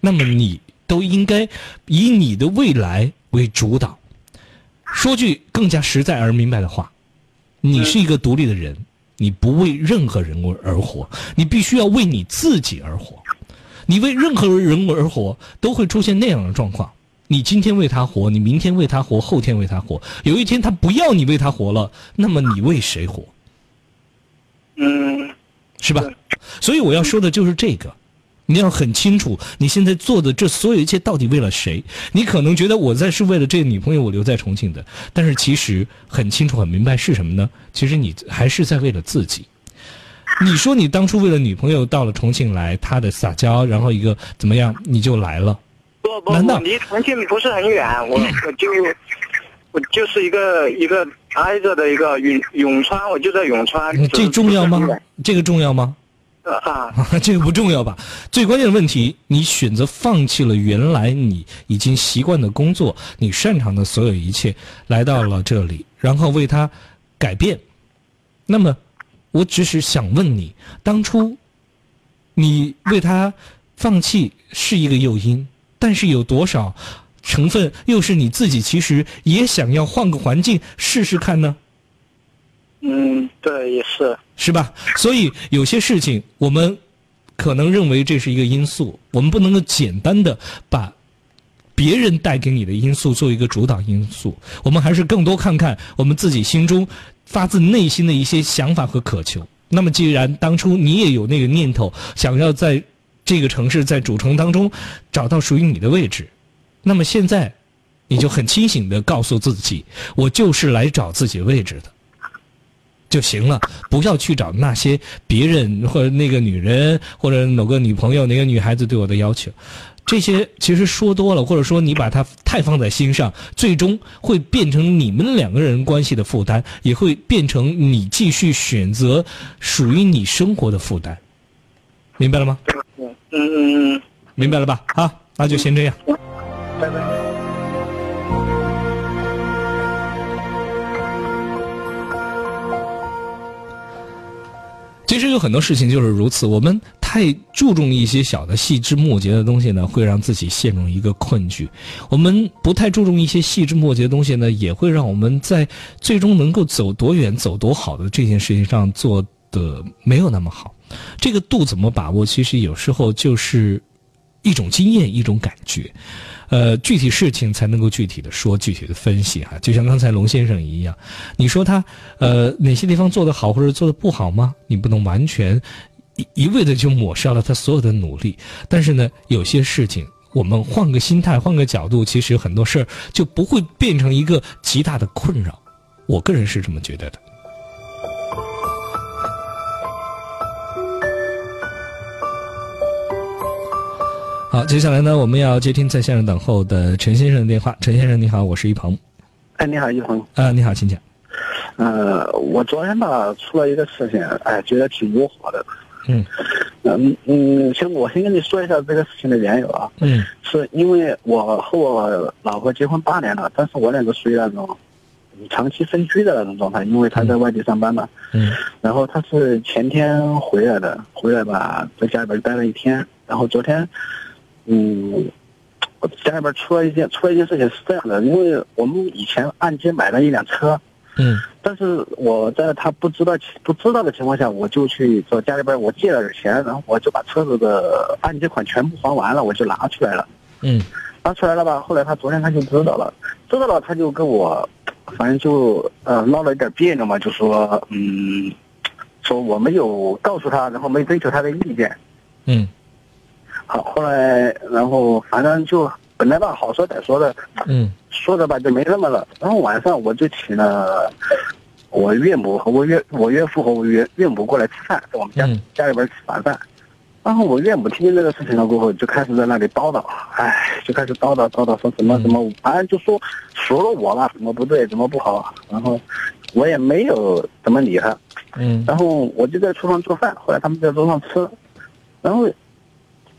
那么你都应该以你的未来。为主导，说句更加实在而明白的话，你是一个独立的人，你不为任何人而活，你必须要为你自己而活。你为任何人而活，都会出现那样的状况：你今天为他活，你明天为他活，后天为他活，有一天他不要你为他活了，那么你为谁活？嗯，是吧？所以我要说的就是这个。你要很清楚，你现在做的这所有一切到底为了谁？你可能觉得我在是为了这个女朋友，我留在重庆的，但是其实很清楚、很明白是什么呢？其实你还是在为了自己。你说你当初为了女朋友到了重庆来，她的撒娇，然后一个怎么样，你就来了？不不，难道离重庆不是很远？我我就我就是一个一个挨着的一个永永川，我就在永川。这 重要吗？这个重要吗？啊，这个不重要吧？最关键的问题，你选择放弃了原来你已经习惯的工作，你擅长的所有一切，来到了这里，然后为他改变。那么，我只是想问你，当初你为他放弃是一个诱因，但是有多少成分又是你自己其实也想要换个环境试试看呢？嗯，对，也是，是吧？所以有些事情，我们可能认为这是一个因素，我们不能够简单的把别人带给你的因素做一个主导因素，我们还是更多看看我们自己心中发自内心的一些想法和渴求。那么，既然当初你也有那个念头，想要在这个城市在主城当中找到属于你的位置，那么现在你就很清醒的告诉自己，我就是来找自己位置的。就行了，不要去找那些别人或者那个女人或者某个女朋友、哪个女孩子对我的要求，这些其实说多了，或者说你把它太放在心上，最终会变成你们两个人关系的负担，也会变成你继续选择属于你生活的负担。明白了吗？嗯嗯嗯，明白了吧？好，那就先这样。拜拜。其实有很多事情就是如此，我们太注重一些小的细枝末节的东西呢，会让自己陷入一个困局；我们不太注重一些细枝末节的东西呢，也会让我们在最终能够走多远、走多好的这件事情上做的没有那么好。这个度怎么把握？其实有时候就是一种经验，一种感觉。呃，具体事情才能够具体的说，具体的分析哈。就像刚才龙先生一样，你说他呃哪些地方做得好或者做得不好吗？你不能完全一一味的就抹杀了他所有的努力。但是呢，有些事情我们换个心态，换个角度，其实很多事儿就不会变成一个极大的困扰。我个人是这么觉得的。好，接下来呢，我们要接听在线上等候的陈先生的电话。陈先生，你好，我是一鹏。哎，你好，一鹏。啊，你好，请讲。呃，我昨天吧出了一个事情，哎，觉得挺窝火的。嗯。嗯嗯，先我先跟你说一下这个事情的缘由啊。嗯是因为我和我老婆结婚八年了，但是我两个属于那种长期分居的那种状态，因为她在外地上班嘛。嗯然后她是前天回来的，回来吧，在家里边待了一天。然后昨天，嗯，我家里边出了一件出了一件事情是这样的，因为我们以前按揭买了一辆车，嗯但是我在他不知道不知道的情况下，我就去找家里边我借了点钱，然后我就把车子的按揭款全部还完了，我就拿出来了。嗯拿出来了吧？后来他昨天他就知道了，知道了他就跟我，反正就呃闹了一点别扭嘛，就说嗯，说我没有告诉他，然后没征求他的意见。嗯好，后来然后反正就本来吧好说歹说的，嗯说着吧就没那么了。然后晚上我就请了我岳母和我岳我岳父和我岳岳母过来吃饭，在我们家、嗯家里边吃晚饭。然后我岳母听见这个事情了过后，就开始在那里叨叨，哎，就开始叨叨叨叨说怎么怎么，反正就说说了我了，怎么不对，怎么不好。然后我也没有怎么理他。嗯然后我就在厨房做饭，后来他们在桌上吃，然后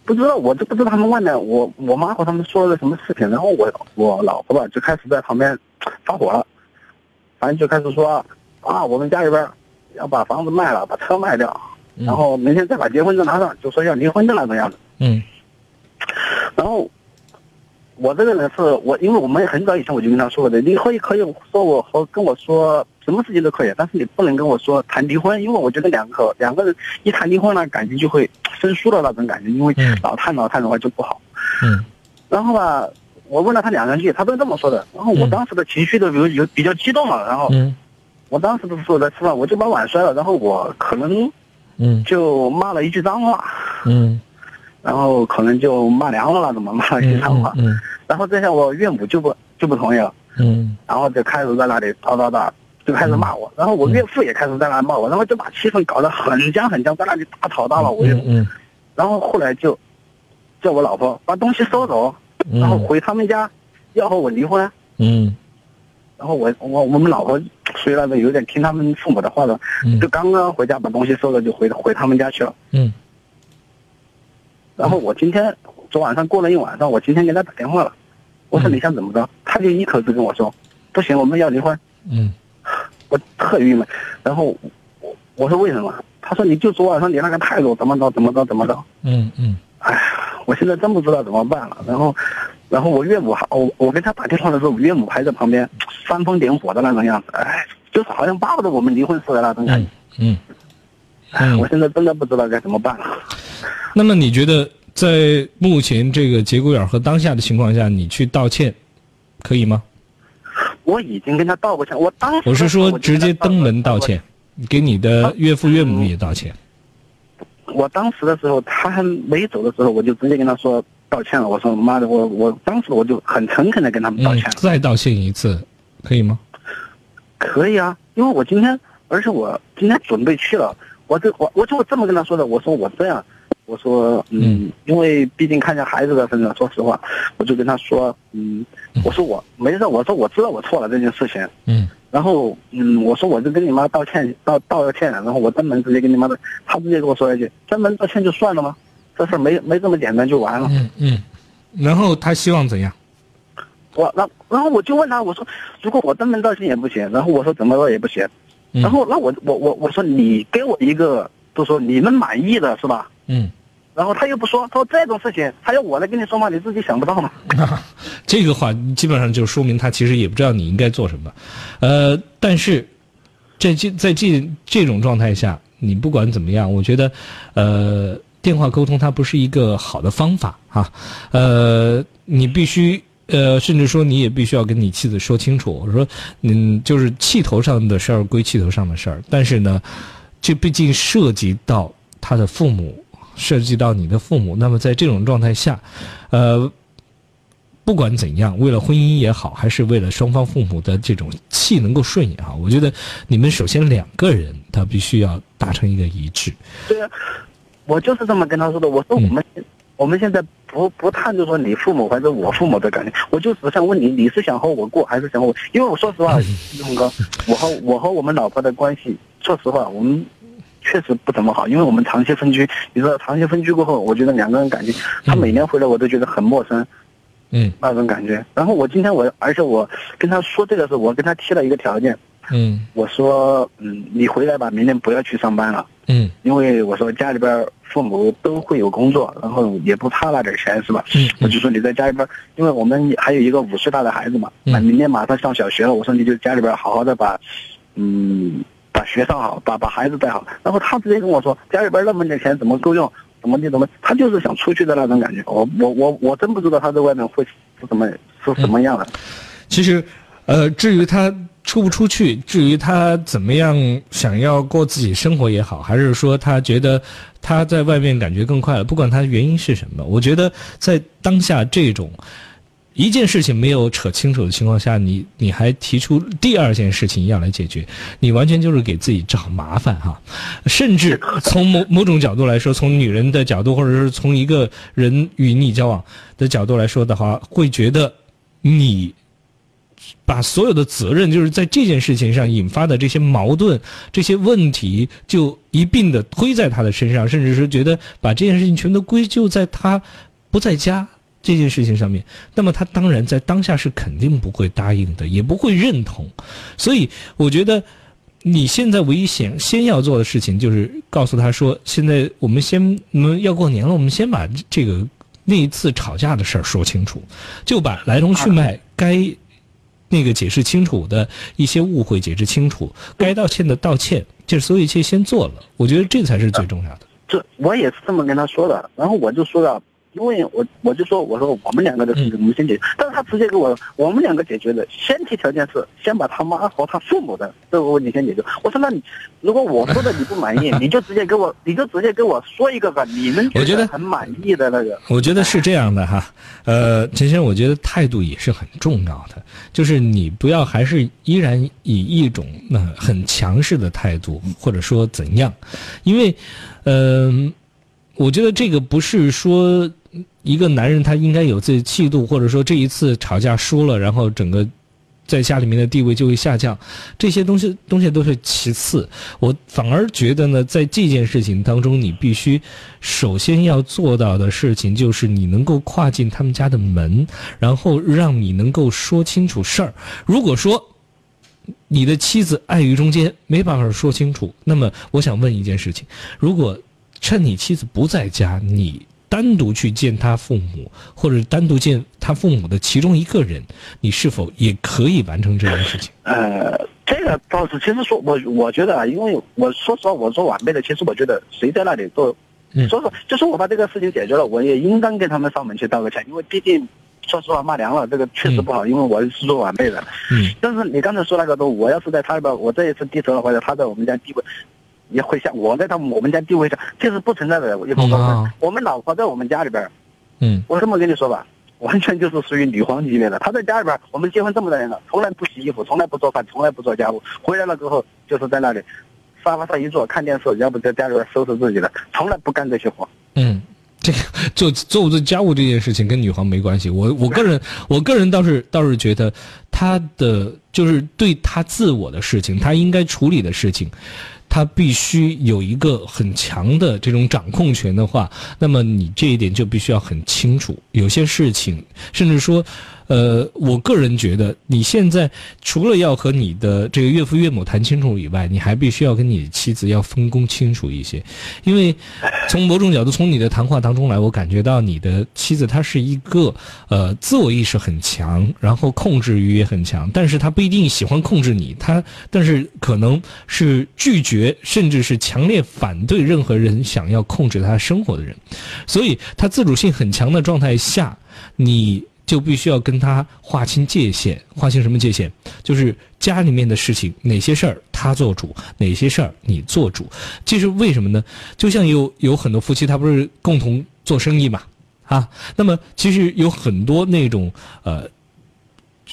不知道我就不知道他们外面我我妈和他们说了个什么事情，然后我我老婆吧就开始在旁边发火了，反正就开始说啊我们家里边要把房子卖了，把车卖掉，然后明天再把结婚证拿上，就说要离婚的那种样子。嗯。然后我这个人是我，因为我们很早以前我就跟他说过的，离婚可以说我和跟我说什么事情都可以，但是你不能跟我说谈离婚，因为我觉得两个两个人一谈离婚呢，感情就会生疏的那种感觉，因为老谈老谈的话就不好。嗯。然后吧，我问了他两三句，他都这么说的，然后我当时的情绪都有有比较激动了，然后嗯。我当时的时候在吃饭，我就把碗摔了，然后我可能嗯。就骂了一句脏话，嗯。然后可能就骂凉了，怎么骂了一句脏话。嗯然后这下我岳母就不就不同意了，嗯。然后就开始在那里叨叨叨，就开始骂我。然后我岳父也开始在那骂我，然后就把气氛搞得很僵很僵，在那里大吵大闹。我岳父，嗯然后后来就叫我老婆把东西收走，然后回他们家要和我离婚。嗯然后我我我们老婆属于那种有点听他们父母的话的，就刚刚回家把东西收了就回回他们家去了。嗯然后我今天昨晚上过了一晚上，我今天给他打电话了，我说你想怎么着？他就一口子跟我说，不行，我们要离婚。嗯我特郁闷，然后我我说为什么？他说你就昨晚上你那个态度怎么着怎么着怎么着？嗯嗯哎呀我现在真不知道怎么办了。然后，然后我岳母还我我跟他打电话的时候，我岳母还在旁边煽风点火的那种样子，哎，就是好像巴不得我们离婚似的那种感觉。嗯哎，我现在真的不知道该怎么办了。那么你觉得在目前这个节骨眼儿和当下的情况下，你去道歉可以吗？我已经跟他道过歉，我当时我是说直接登门道道歉，给你的岳父岳母也道歉。我当时的时候，他还没走的时候，我就直接跟他说道歉了。我说妈的，我我当时我就很诚恳的跟他们道歉了。再道歉一次，可以吗？可以啊，因为我今天，而且我今天准备去了，我这我我就这么跟他说的，我说我这样，我说嗯，因为毕竟看见孩子的份上，说实话，我就跟他说，嗯，我说我没事，我说我知道我错了这件事情，嗯，然后嗯，我说我就跟你妈道歉，道道个歉，然后我登门直接跟你妈的，他直接跟我说一句，登门道歉就算了吗？这事儿没没这么简单就完了。嗯嗯，然后他希望怎样？我那然后我就问他，我说如果我登门道歉也不行，然后我说怎么着也不行，嗯然后那我我我我说你给我一个，就说你们满意的是吧？嗯，然后他又不说，他说这种事情还要我来跟你说吗？你自己想不到吗？这个话基本上就说明他其实也不知道你应该做什么，呃，但是在这在这这种状态下，你不管怎么样，我觉得，呃，电话沟通它不是一个好的方法啊，呃，你必须。呃，甚至说你也必须要跟你妻子说清楚，我说，嗯，就是气头上的事儿归气头上的事儿，但是呢，这毕竟涉及到他的父母，涉及到你的父母，那么在这种状态下，呃，不管怎样，为了婚姻也好，还是为了双方父母的这种气能够顺也好，我觉得你们首先两个人他必须要达成一个一致。对啊，我就是这么跟他说的。我说我们、我们现在不不探究说你父母还是我父母的感觉，我就只想问你，你是想和我过还是想和我？因为我说实话，龙哥，我和我和我们老婆的关系，说实话，我们确实不怎么好，因为我们长期分居，你知道长期分居过后，我觉得两个人感情，他每年回来我都觉得很陌生，嗯，那种感觉。然后我今天我，而且我跟他说这个时候，我跟他提了一个条件，嗯。我说，嗯，你回来吧，明天不要去上班了，嗯。因为我说家里边父母都会有工作，然后也不差那点钱是吧？嗯我就说你在家里边，因为我们还有一个五岁大的孩子嘛，嗯。那明年马上上小学了，我说你就家里边好好的把，嗯，把学上好，把把孩子带好。然后他直接跟我说，家里边那么点钱怎么够用？怎么地怎么？他就是想出去的那种感觉。我我我我真不知道他在外面会是怎么是什么样的。其实，呃，至于他出不出去，至于他怎么样想要过自己生活也好，还是说他觉得他在外面感觉更快乐，不管他原因是什么，我觉得在当下这种一件事情没有扯清楚的情况下，你你还提出第二件事情要来解决，你完全就是给自己找麻烦哈。甚至从某某种角度来说，从女人的角度，或者是从一个人与你交往的角度来说的话，会觉得你把所有的责任，就是在这件事情上引发的这些矛盾、这些问题，就一并的推在他的身上，甚至是觉得把这件事情全都归咎在他不在家这件事情上面。那么他当然在当下是肯定不会答应的，也不会认同。所以我觉得。你现在唯一先先要做的事情，就是告诉他说：现在我们先，我们要过年了，我们先把这个那一次吵架的事儿说清楚，就把来龙去脉该那个解释清楚的一些误会解释清楚，该道歉的道歉，这所有一切先做了。我觉得这才是最重要的。这我也是这么跟他说的，然后我就说了。因为我我就说我说我们两个的事情我们先解决，但是他直接给我我们两个解决的前提条件是先把他妈和他父母的这个问题先解决。我说那你如果我说的你不满意，你就直接给我你就直接给我说一个吧，你们我觉得很满意的那个。我觉得是这样的哈，呃，陈先生，我觉得态度也是很重要的，就是你不要还是依然以一种那、呃、很强势的态度，或者说怎样，因为，嗯、呃，我觉得这个不是说。一个男人他应该有自己气度，或者说这一次吵架输了，然后整个在家里面的地位就会下降，这些东西东西都是其次。我反而觉得呢，在这件事情当中，你必须首先要做到的事情就是你能够跨进他们家的门，然后让你能够说清楚事儿。如果说你的妻子碍于中间没办法说清楚，那么我想问一件事情：如果趁你妻子不在家，你单独去见他父母，或者单独见他父母的其中一个人，你是否也可以完成这件事情？呃，这个倒是，其实说，我我觉得啊，因为我说实话，我做晚辈的，其实我觉得谁在那里做，嗯、说说，就是我把这个事情解决了，我也应当跟他们上门去道个歉，因为毕竟，说实话骂娘了，这个确实不好，因为我是做晚辈的。嗯。但是你刚才说那个都，我要是在他那边，我这一次低头了，或者他在我们家地位。也会像我在他我们家地位上，就是不存在的一种关系。我们老婆在我们家里边，嗯，我这么跟你说吧，完全就是属于女皇级别的。她在家里边，我们结婚这么多年了，从来不洗衣服，从来不做饭，从来不做家务。回来了之后，就是在那里沙发上一坐看电视，要不在家里边收拾自己的，从来不干这些活。嗯，这个做做不做家务这件事情跟女皇没关系。我我个人我个人倒是倒是觉得，她的就是对她自我的事情，她应该处理的事情。他必须有一个很强的这种掌控权的话，那么你这一点就必须要很清楚。有些事情，甚至说，呃，我个人觉得，你现在除了要和你的这个岳父岳母谈清楚以外，你还必须要跟你妻子要分工清楚一些。因为从某种角度，从你的谈话当中来，我感觉到你的妻子她是一个呃自我意识很强，然后控制欲也很强，但是她不一定喜欢控制你，她但是可能是拒绝。甚至是强烈反对任何人想要控制他生活的人，所以他自主性很强的状态下，你就必须要跟他划清界限。划清什么界限？就是家里面的事情，哪些事儿他做主，哪些事儿你做主。这是为什么呢？就像有有很多夫妻，他不是共同做生意嘛？啊，那么其实有很多那种呃。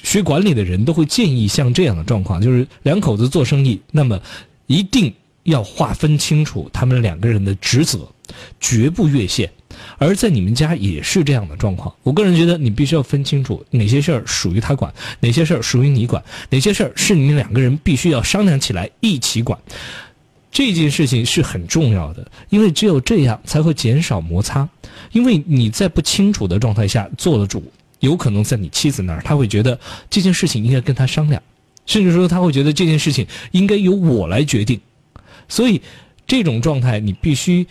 学管理的人都会建议像这样的状况，就是两口子做生意，那么一定要划分清楚他们两个人的职责，绝不越线。而在你们家也是这样的状况。我个人觉得你必须要分清楚哪些事儿属于他管，哪些事儿属于你管，哪些事儿是你两个人必须要商量起来一起管。这件事情是很重要的，因为只有这样才会减少摩擦。因为你在不清楚的状态下做了主，有可能在你妻子那儿，他会觉得这件事情应该跟他商量，甚至说他会觉得这件事情应该由我来决定。所以这种状态，你必须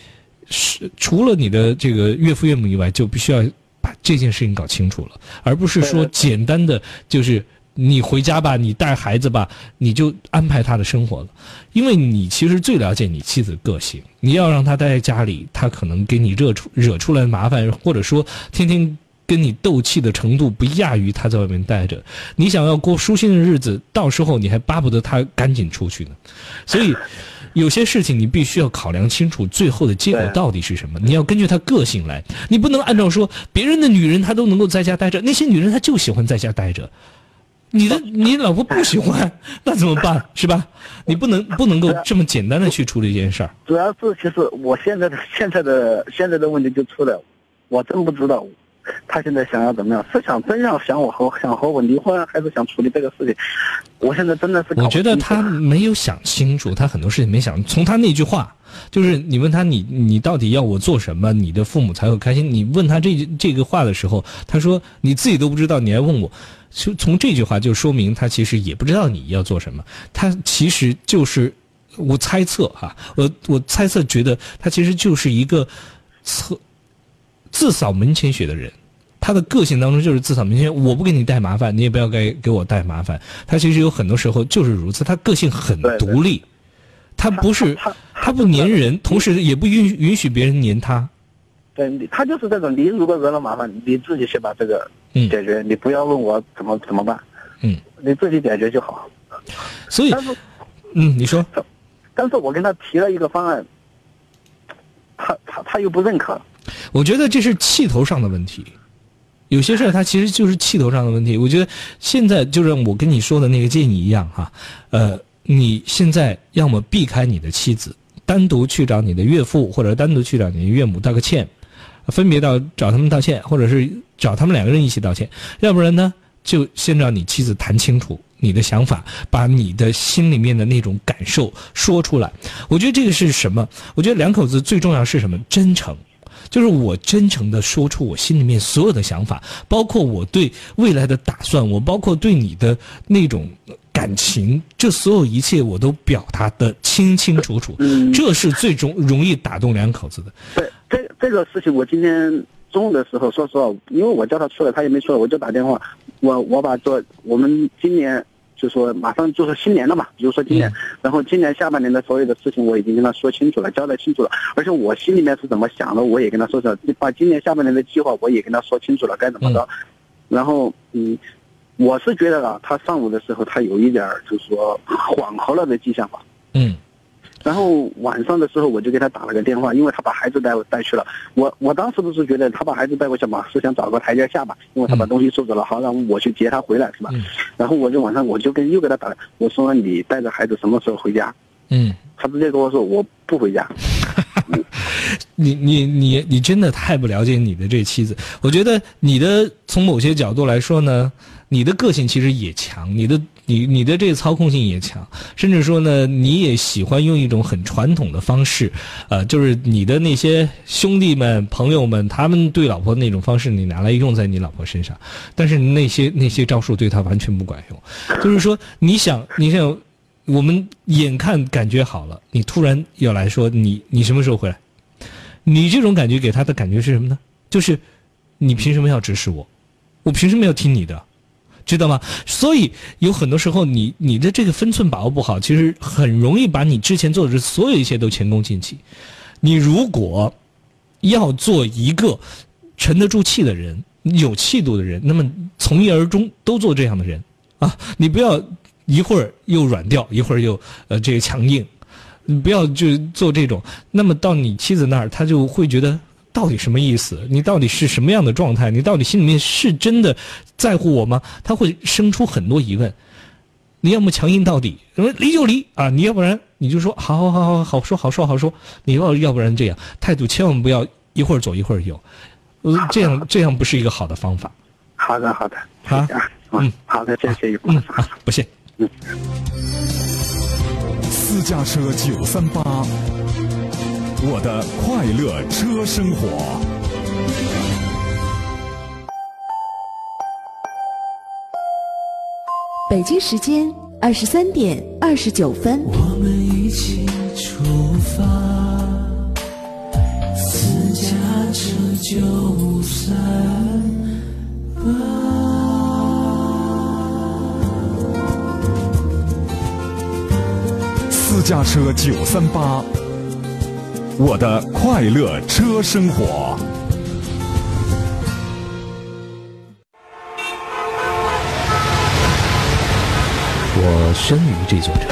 是除了你的这个岳父岳母以外，就必须要把这件事情搞清楚了，而不是说简单的就是。你回家吧，你带孩子吧，你就安排他的生活了，因为你其实最了解你妻子的个性。你要让他待在家里，他可能给你惹出惹出来麻烦，或者说天天跟你斗气的程度不亚于他在外面待着。你想要过舒心的日子，到时候你还巴不得他赶紧出去呢。所以，有些事情你必须要考量清楚，最后的结果到底是什么。你要根据他个性来，你不能按照说别人的女人她都能够在家待着，那些女人她就喜欢在家待着。你的你老婆不喜欢，那怎么办？是吧？你不能不能够这么简单的去处理这件事儿。主要是其实我现在的现在的现在的问题就出来，我真不知道 他现在想要怎么样，是想真要想我和想和我离婚，还是想处理这个事情？我现在真的是我觉得他没有想清楚，他很多事情没想。从他那句话，就是你问他你你到底要我做什么，你的父母才会开心？你问他这句这个话的时候，他说你自己都不知道，你还问我。就从这句话就说明他其实也不知道你要做什么，他其实就是我猜测哈，我我猜测觉得他其实就是一个测自扫门前雪的人，他的个性当中就是自扫门前，我不给你带麻烦，你也不要给给我带麻烦。他其实有很多时候就是如此，他个性很独立，他不是他不粘人，同时也不允允许别人粘他。对，他就是这种，你如果惹了麻烦，你自己先把这个解决，你不要问我怎么怎么办，嗯，你自己解决就好。所以，但是，嗯，你说，但是我跟他提了一个方案，他他他又不认可。我觉得这是气头上的问题，有些事儿他其实就是气头上的问题。我觉得现在就像我跟你说的那个建议一样哈，呃，你现在要么避开你的妻子，单独去找你的岳父或者单独去找你的岳母道个歉。分别到找他们道歉，或者是找他们两个人一起道歉，要不然呢，就先让你妻子谈清楚你的想法，把你的心里面的那种感受说出来。我觉得这个是什么？我觉得两口子最重要是什么？真诚，就是我真诚的说出我心里面所有的想法，包括我对未来的打算，我包括对你的那种感情，这所有一切我都表达的清清楚楚。这是最终容易打动两口子的。对。这这个事情，我今天中午的时候，说实话，因为我叫他出来，他也没出来，我就打电话，我我把说我们今年就说马上就是新年了嘛，比如说今年，然后今年下半年的所有的事情，我已经跟他说清楚了，交代清楚了，而且我心里面是怎么想的，我也跟他说了，把今年下半年的计划我也跟他说清楚了，该怎么着，然后嗯，我是觉得啊，他上午的时候他有一点就是说缓和了的迹象吧，嗯。然后晚上的时候，我就给他打了个电话，因为他把孩子带带去了。我我当时不是觉得他把孩子带过去嘛，是想找个台阶下吧，因为他把东西收走了，好让我去接他回来，是吧？然后我就晚上我就跟又给他打了，我说你带着孩子什么时候回家？嗯，他直接跟我说我不回家。你你你你真的太不了解你的这妻子。我觉得你的从某些角度来说呢，你的个性其实也强，你的。你你的这个操控性也强，甚至说呢，你也喜欢用一种很传统的方式，呃，就是你的那些兄弟们、朋友们，他们对老婆那种方式，你拿来用在你老婆身上，但是那些那些招数对他完全不管用。就是说，你想，你想，我们眼看感觉好了，你突然要来说你你什么时候回来？你这种感觉给他的感觉是什么呢？就是你凭什么要指使我？我凭什么要听你的？知道吗？所以有很多时候，你你的这个分寸把握不好，其实很容易把你之前做的这所有一切都前功尽弃。你如果要做一个沉得住气的人、有气度的人，那么从一而终都做这样的人啊！你不要一会儿又软掉，一会儿又呃这个强硬，你不要就做这种。那么到你妻子那儿，他就会觉得。到底什么意思？你到底是什么样的状态？你到底心里面是真的在乎我吗？他会生出很多疑问。你要么强硬到底，什么离就离啊！你要不然你就说好好好好好说好说好说。你要要不然这样态度千万不要一会儿左一会儿右，这样这样不是一个好的方法。好的好的好嗯好的谢谢嗯啊不谢嗯。私家车九三八，我的快乐车生活。北京时间二十三点二十九分。我们一起出发，私家车九三八。私家车九三八，我的快乐车生活。我生于这座城？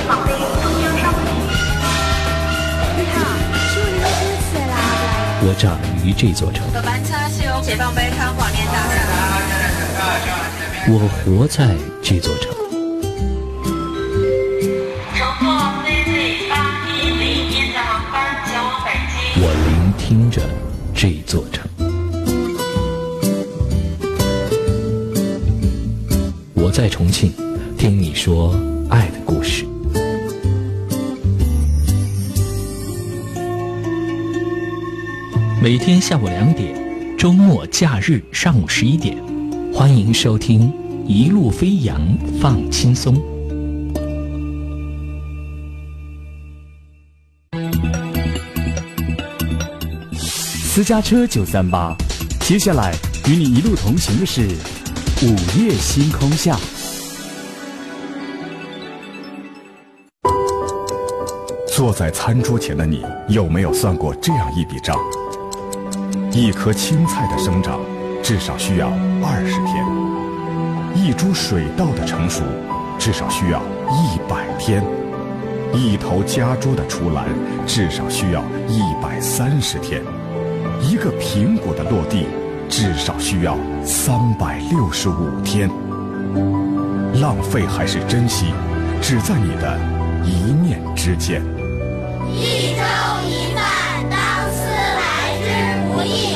我长于这座城。我活在这座城，在重庆，听你说爱的故事。每天下午两点，周末假日上午十一点，欢迎收听《一路飞扬放轻松》。私家车九三八，接下来与你一路同行的是午夜星空下。坐在餐桌前的你，有没有算过这样一笔账？一颗青菜的生长，至少需要二十天；一株水稻的成熟，至少需要一百天；一头家猪的出栏，至少需要一百三十天；一个苹果的落地，至少需要三百六十五天。浪费还是珍惜，只在你的一念之间。一粥一饭，当思来之不易；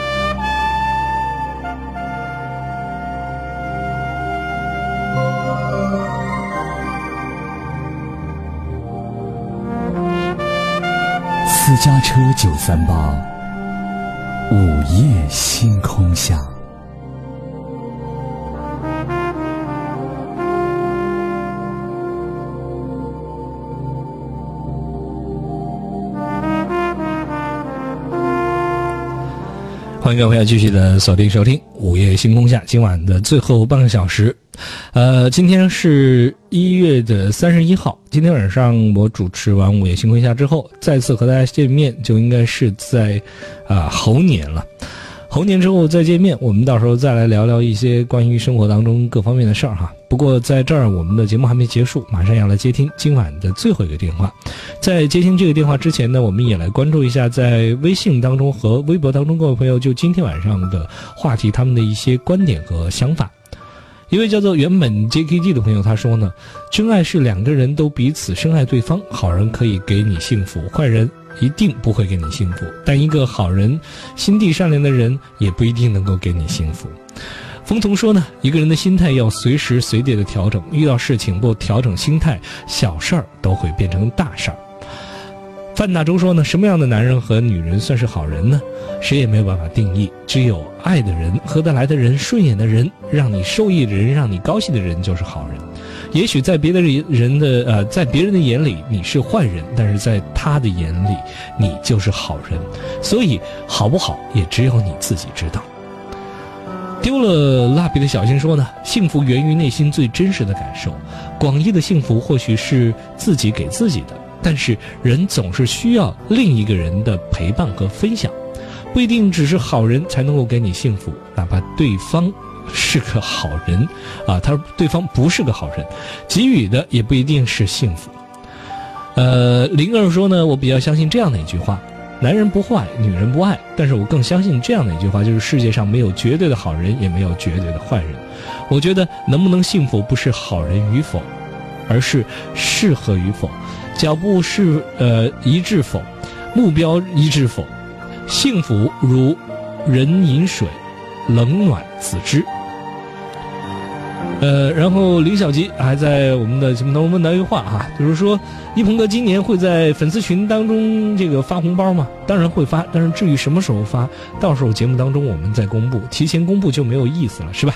私家车九三八，午夜星空下。欢迎各位朋友继续的锁定收听《午夜星空下》今晚的最后半个小时。呃，今天是一月的三十一号，今天晚上我主持完《午夜星空下》之后，再次和大家见面，就应该是在啊、猴年了。猴年之后再见面，我们到时候再来聊聊一些关于生活当中各方面的事儿哈。不过在这儿，我们的节目还没结束，马上要来接听今晚的最后一个电话。在接听这个电话之前呢，我们也来关注一下在微信当中和微博当中各位朋友就今天晚上的话题他们的一些观点和想法。一位叫做原本 JKG 的朋友他说呢，真爱是两个人都彼此深爱对方，好人可以给你幸福，坏人一定不会给你幸福。但一个好人、心地善良的人也不一定能够给你幸福。风童说呢，一个人的心态要随时随地的调整，遇到事情不调整心态，小事儿都会变成大事儿。范大洲说呢，什么样的男人和女人算是好人呢？谁也没有办法定义，只有爱的人、合得来的人、顺眼的人、让你受益的人、让你高兴的人就是好人。也许在别的人的呃，在别人的眼里你是坏人，但是在他的眼里你就是好人。所以好不好也只有你自己知道。丢了蜡笔的小新说呢，幸福源于内心最真实的感受。广义的幸福或许是自己给自己的，但是人总是需要另一个人的陪伴和分享，不一定只是好人才能够给你幸福，哪怕对方是个好人，啊，他说对方不是个好人，给予的也不一定是幸福。呃，灵儿说呢，我比较相信这样的一句话：男人不坏，女人不爱。但是我更相信这样的一句话，就是世界上没有绝对的好人，也没有绝对的坏人。我觉得能不能幸福，不是好人与否，而是适合与否，脚步是呃一致否，目标一致否。幸福如人饮水，冷暖自知。呃，然后李小吉还在我们的节目当中问到一句话哈，就是说一鹏哥今年会在粉丝群当中这个发红包吗？当然会发，但是至于什么时候发，到时候节目当中我们再公布，提前公布就没有意思了，是吧？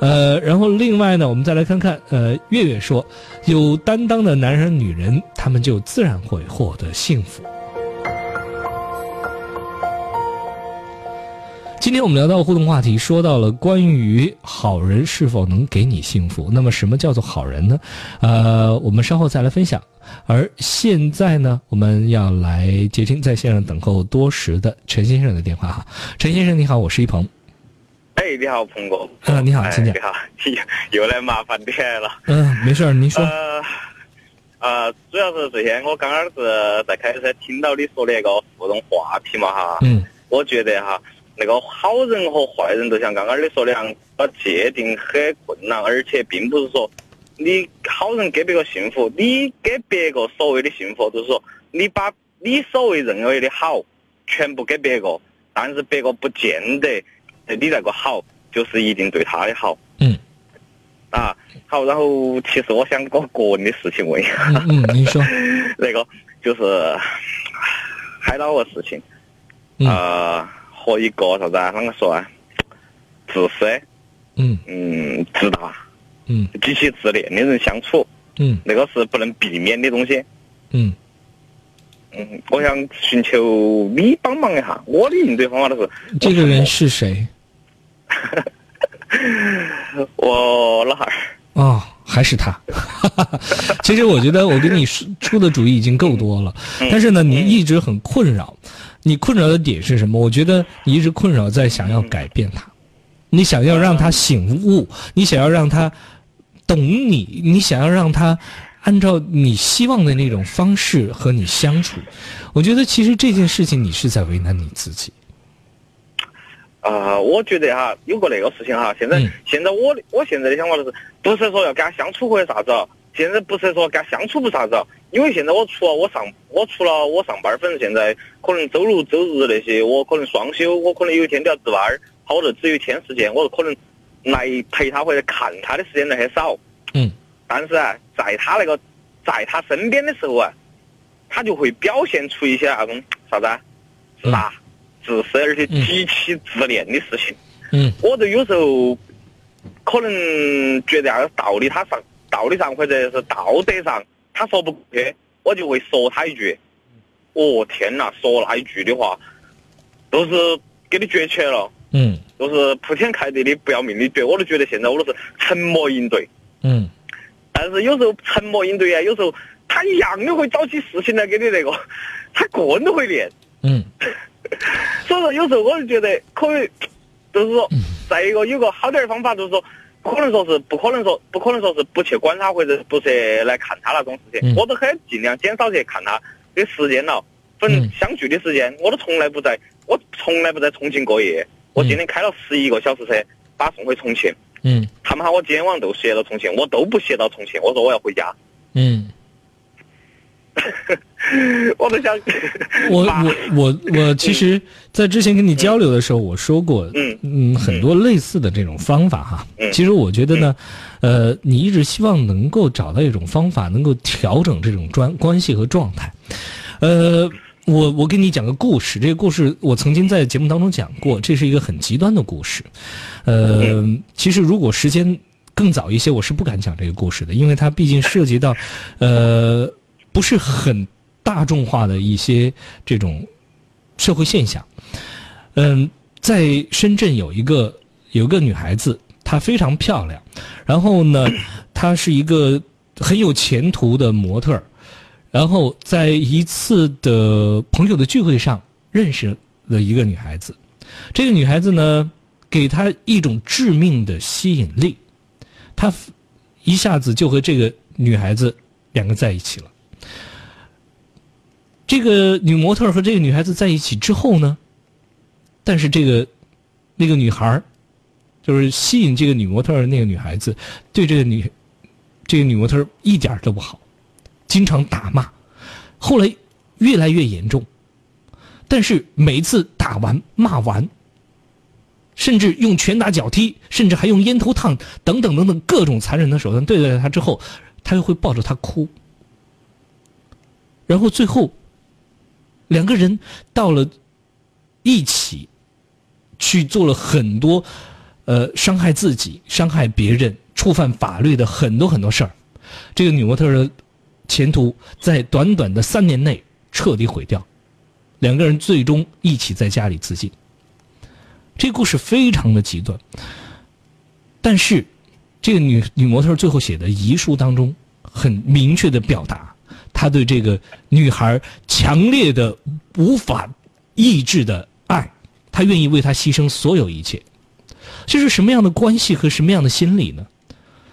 呃，然后另外呢，我们再来看看，呃，月月说，有担当的男人、女人，他们就自然会获得幸福。今天我们聊到互动话题，说到了关于好人是否能给你幸福。那么，什么叫做好人呢？呃，我们稍后再来分享。而现在呢，我们要来接听在线上等候多时的陈先生的电话哈。陈先生你好，我是一鹏。哎，你好，鹏哥。嗯，你好，请讲。你好，又又来麻烦你了。嗯，没事儿，您说。呃，呃，主要是这些，我刚刚是在开车听到你说的那个互动话题嘛哈。嗯。我觉得哈。那个好人和坏人，就像刚刚你说的样，要界定很困难，而且并不是说你好人给别个幸福，你给别个所谓的幸福，就是说你把你所谓认为的好全部给别个，但是别个不见得你那个好就是一定对他的好。嗯。啊，好，然后其实我想个个人的事情问一下。嗯，您说。那个就是海岛个事情，啊。和一个啥子啊？啷个说啊？自私，嗯嗯，自大，嗯，极其自恋的人相处，嗯，那个是不能避免的东西，嗯嗯，我想寻求你帮忙一下。我的应对方法就是，这个人是谁？我老汉儿。哦，还是他。其实我觉得我给你出的主意已经够多了，但是呢，你一直很困扰。你困扰的点是什么？我觉得你一直困扰在想要改变他，你想要让他醒悟，你想要让他懂你，你想要让他按照你希望的那种方式和你相处。我觉得其实这件事情你是在为难你自己。啊，我觉得哈，有个那个事情哈，现在现在我我现在的想法就是，不是说要跟他相处或者啥子，现在不是说跟他相处不啥子。因为现在我除了我上我除了我上班，反正现在可能周六周日那些我可能双休，我可能有一天都要值班儿，好者只有一天时间，我可能来陪他或者看他的时间来很少。嗯。但是啊，在他那个在他身边的时候啊，他就会表现出一些那种啥子啊，自大、自私而且极其自恋的事情。嗯。我就有时候可能觉得个道理他上道理上或者是道德上。他说不过去，我就会说他一句：“哦天哪！”说那一句的话，都是给你绝起来了。嗯。都是铺天盖地的不要命的绝，我都觉得现在我都是沉默应对。嗯。但是有时候沉默应对啊，有时候他一样的会找起事情来给你那个，他个人都会练。嗯。所以说，有时候我就觉得可以，就是说，再一个有个好点的方法，就是说。不可能说是不可能说不可能说是不去管他或者不去来看他那种事情，我都很尽量减少去看他的时间了，反正相聚的时间我都从来不在，我从来不在重庆过夜。我今天开了十一个小时车把送回重庆。嗯。他们喊我今天晚上都歇到重庆，我都不歇到重庆，我说我要回家。嗯。我都想，我我我我，其实，在之前跟你交流的时候，我说过，嗯嗯，很多类似的这种方法哈。嗯，其实我觉得呢，呃，你一直希望能够找到一种方法，能够调整这种关关系和状态。呃，我我给你讲个故事，这个故事我曾经在节目当中讲过，这是一个很极端的故事。呃，其实如果时间更早一些，我是不敢讲这个故事的，因为它毕竟涉及到，呃。不是很大众化的一些这种社会现象。嗯，在深圳有一个有个女孩子，她非常漂亮，然后呢，她是一个很有前途的模特儿。然后在一次的朋友的聚会上认识了一个女孩子，这个女孩子呢，给她一种致命的吸引力，她一下子就和这个女孩子两个在一起了。这个女模特和这个女孩子在一起之后呢，但是这个那个女孩就是吸引这个女模特的那个女孩子，对这个女这个女模特一点都不好，经常打骂，后来越来越严重。但是每一次打完骂完，甚至用拳打脚踢，甚至还用烟头烫等等等等各种残忍的手段对待她之后，他又会抱着她哭，然后最后。两个人到了一起，去做了很多呃伤害自己、伤害别人、触犯法律的很多很多事儿。这个女模特的前途在短短的三年内彻底毁掉，两个人最终一起在家里自尽。这故事非常的极端，但是这个女女模特最后写的遗书当中，很明确的表达。他对这个女孩强烈的、无法抑制的爱，他愿意为她牺牲所有一切。这是什么样的关系和什么样的心理呢？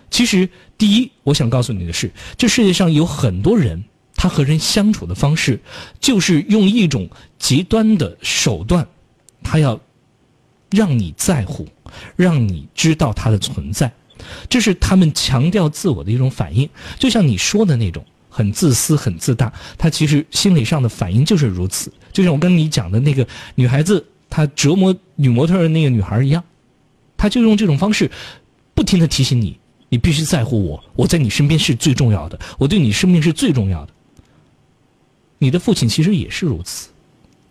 其实，第一，我想告诉你的是，这世界上有很多人，他和人相处的方式，就是用一种极端的手段，他要让你在乎，让你知道他的存在，这是他们强调自我的一种反应，就像你说的那种。很自私，很自大，他其实心理上的反应就是如此。就像我跟你讲的那个女孩子，她折磨女模特的那个女孩一样，他就用这种方式，不停的提醒你，你必须在乎我，我在你身边是最重要的，我对你生命是最重要的。你的父亲其实也是如此，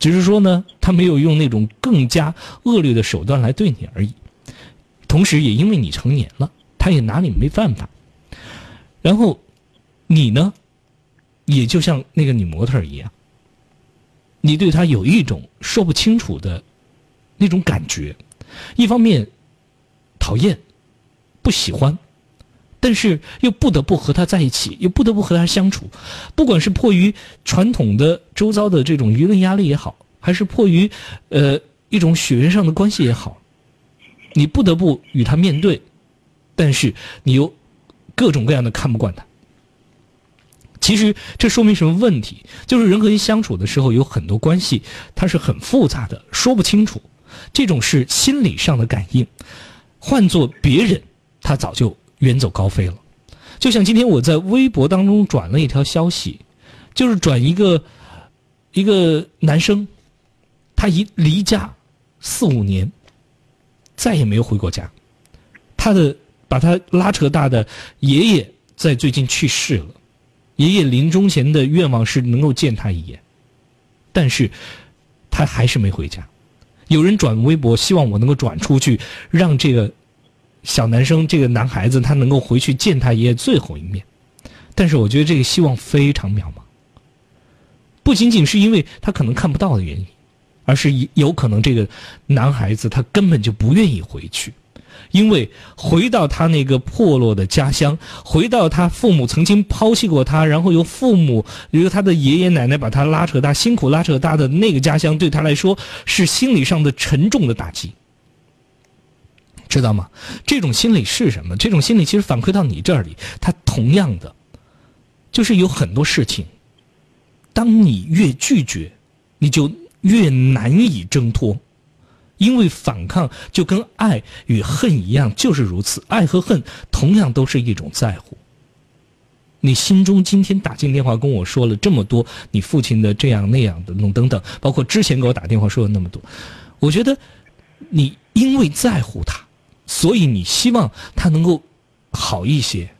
只是说呢，他没有用那种更加恶劣的手段来对你而已。同时，也因为你成年了，他也拿你没办法。然后，你呢？也就像那个女模特一样，你对她有一种说不清楚的那种感觉，一方面讨厌、不喜欢，但是又不得不和她在一起，又不得不和她相处。不管是迫于传统的周遭的这种舆论压力也好，还是迫于呃一种血缘上的关系也好，你不得不与她面对，但是你又各种各样的看不惯她。其实这说明什么问题？就是人和人相处的时候，有很多关系它是很复杂的，说不清楚。这种是心理上的感应。换做别人，他早就远走高飞了。就像今天我在微博当中转了一条消息，就是转一个一个男生，他一离家四五年，再也没有回过家。他的把他拉扯大的爷爷在最近去世了。爷爷临终前的愿望是能够见他一眼，但是，他还是没回家。有人转微博，希望我能够转出去，让这个小男生、这个男孩子他能够回去见他爷爷最后一面。但是，我觉得这个希望非常渺茫。不仅仅是因为他可能看不到的原因，而是有可能这个男孩子他根本就不愿意回去。因为回到他那个破落的家乡，回到他父母曾经抛弃过他，然后由父母由他的爷爷奶奶把他拉扯大、辛苦拉扯大的那个家乡，对他来说是心理上的沉重的打击，知道吗？这种心理是什么？这种心理其实反馈到你这里，他同样的，就是有很多事情，当你越拒绝，你就越难以挣脱。因为反抗就跟爱与恨一样，就是如此。爱和恨同样都是一种在乎。你心中今天打进电话跟我说了这么多，你父亲的这样那样的等等等，包括之前给我打电话说了那么多，我觉得你因为在乎他，所以你希望他能够好一些，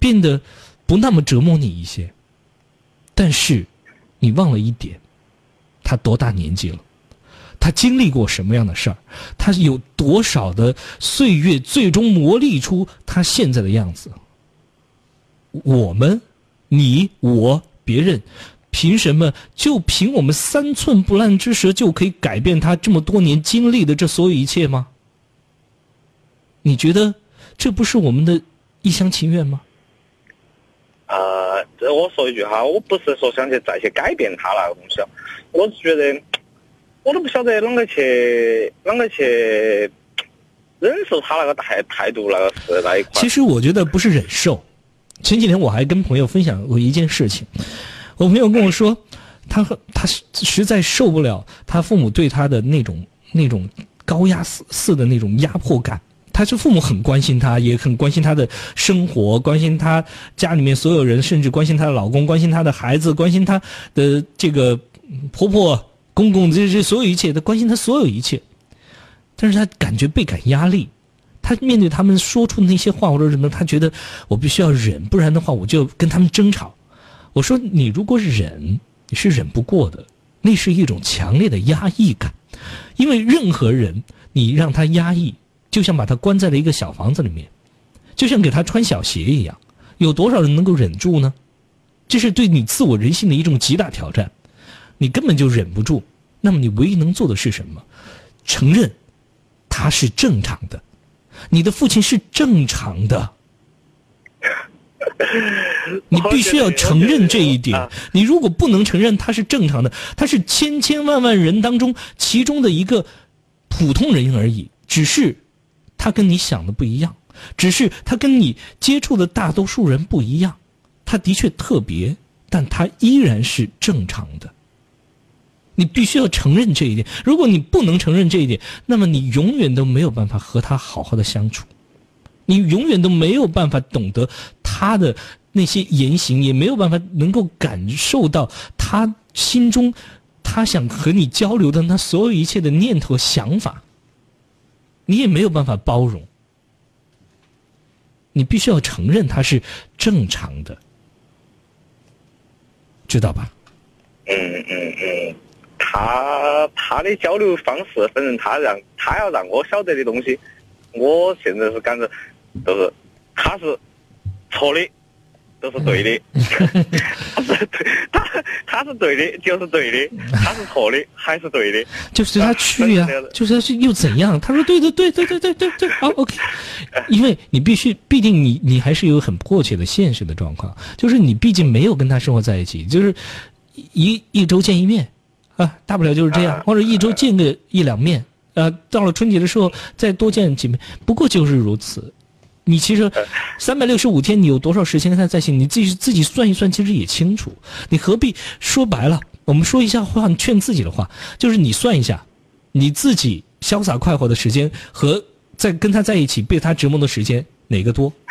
变得不那么折磨你一些。但是你忘了一点，他多大年纪了？他经历过什么样的事儿？他有多少的岁月，最终磨砺出他现在的样子？我们，你我别人，凭什么就凭我们三寸不烂之舌就可以改变他这么多年经历的这所有一切吗？你觉得这不是我们的一厢情愿吗？呃，这我说一句哈，我不是说想去再去改变他那个东西，我是觉得我都不晓得啷个去啷个去忍受他那个态态度那个是那一块。其实我觉得不是忍受。前几天我还跟朋友分享过一件事情，我朋友跟我说，他和他实在受不了他父母对他的那种那种高压似似的那种压迫感。他是父母很关心他，也很关心他的生活，关心他家里面所有人，甚至关心他的老公，关心他的孩子，关心他的这个婆婆、公公，这这所有一切，他关心他所有一切。但是他感觉倍感压力，他面对他们说出的那些话或者什么，他觉得我必须要忍，不然的话我就跟他们争吵。我说你如果忍，你是忍不过的，那是一种强烈的压抑感，因为任何人你让他压抑。就像把他关在了一个小房子里面，就像给他穿小鞋一样，有多少人能够忍住呢？这是对你自我人性的一种极大挑战，你根本就忍不住。那么你唯一能做的是什么？承认他是正常的，你的父亲是正常的，你必须要承认这一点。你如果不能承认他是正常的，他是千千万万人当中其中的一个普通人而已，只是。他跟你想的不一样，只是他跟你接触的大多数人不一样。他的确特别，但他依然是正常的。你必须要承认这一点。如果你不能承认这一点，那么你永远都没有办法和他好好的相处，你永远都没有办法懂得他的那些言行，也没有办法能够感受到他心中他想和你交流的那所有一切的念头想法。你也没有办法包容，你必须要承认他是正常的，知道吧？嗯嗯嗯，他他的交流方式，反正他让他要让我晓得的东西，我现在是感觉都是他是错的。都是对的，他是对，他他是对的，就是对的；他是错的，还是对的。就是他去呀，就是他去又怎样？他说对对对对对对对对，好 OK。因为你必须，毕竟你你还是有很迫切的现实的状况，就是你毕竟没有跟他生活在一起，就是一一周见一面啊，大不了就是这样，或者一周见个一两面，呃，到了春节的时候再多见几面，不过就是如此。你其实三百六十五天，你有多少时间跟他在一起？你自己自己算一算，其实也清楚。你何必说白了？我们说一下话，劝自己的话，就是你算一下，你自己潇洒快活的时间和在跟他在一起被他折磨的时间哪个多？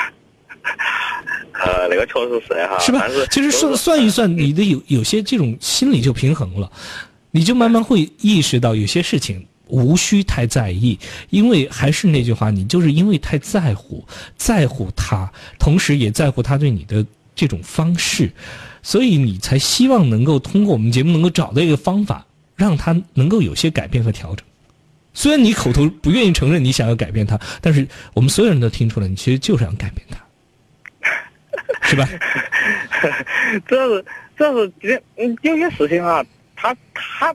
呃，那个确实是哈，是吧？其实算算一算，你的有有些这种心理就平衡了，你就慢慢会意识到有些事情。无需太在意，因为还是那句话，你就是因为太在乎，在乎他，同时也在乎他对你的这种方式，所以你才希望能够通过我们节目能够找到一个方法，让他能够有些改变和调整。虽然你口头不愿意承认你想要改变他，但是我们所有人都听出来，你其实就是想改变他，是吧？主要是主要是这嗯有些事情啊，他他，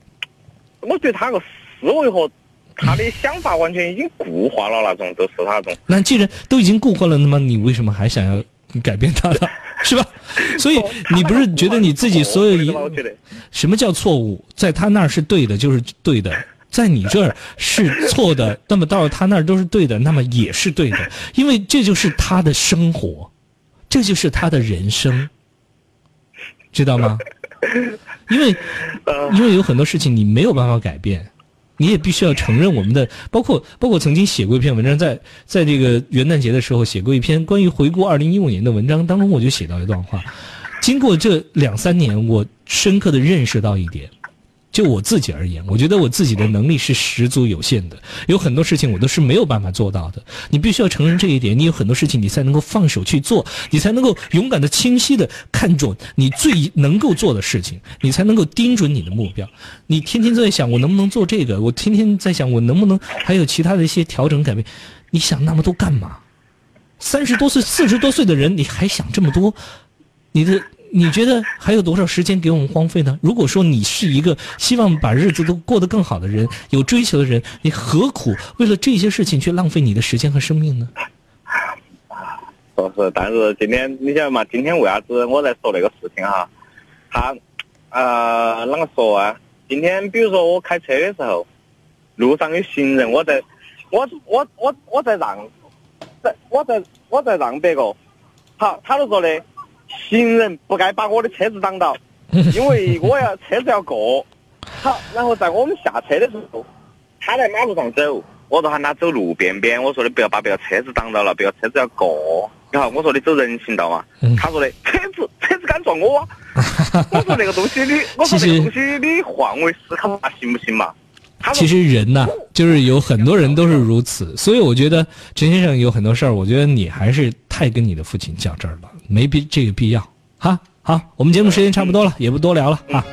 我觉得他个。思维和他的想法完全已经固化了，那种都是那种。那既然都已经固化了，那么你为什么还想要改变他呢？是吧？所以你不是觉得你自己所有一什么叫错误，在他那儿是对的，就是对的；在你这儿是错的，那么到了他那儿都是对的，那么也是对的，因为这就是他的生活，这就是他的人生，知道吗？因为因为有很多事情你没有办法改变。你也必须要承认我们的，包括包括曾经写过一篇文章，在在这个元旦节的时候写过一篇关于回顾二零一五年的文章当中，我就写到一段话。经过这两三年，我深刻的认识到一点。就我自己而言，我觉得我自己的能力是十足有限的，有很多事情我都是没有办法做到的。你必须要承认这一点，你有很多事情你才能够放手去做，你才能够勇敢的、清晰的看准你最能够做的事情，你才能够盯准你的目标。你天天在想我能不能做这个，我天天在想我能不能还有其他的一些调整改变，你想那么多干嘛？三十多岁、四十多岁的人，你还想这么多？你的。你觉得还有多少时间给我们荒废呢？如果说你是一个希望把日子都过得更好的人，有追求的人，你何苦为了这些事情去浪费你的时间和生命呢？说是，但是今天你晓得嘛？今天为啥子我在说那个事情哈？他呃，啷个说啊？今天比如说我开车的时候，路上有行人，我在，我我我我在让，在我在我在让别个，好，他就说的，行人不该把我的车子挡到，因为我要车子要过。好，然后在我们下车的时候，他在马路上走，我就喊他走路边边，我说的不要把别个车子挡到了，别个车子要过。然后我说的走人行道嘛，他说的车子车子敢撞我啊？我说那个东西你，我说那个东西你换位思考下行不行嘛？其实人呐，就是有很多人都是如此，所以我觉得陈先生有很多事儿，我觉得你还是太跟你的父亲较真儿了，没必这个必要。哈，好，我们节目时间差不多了，也不多聊了啊。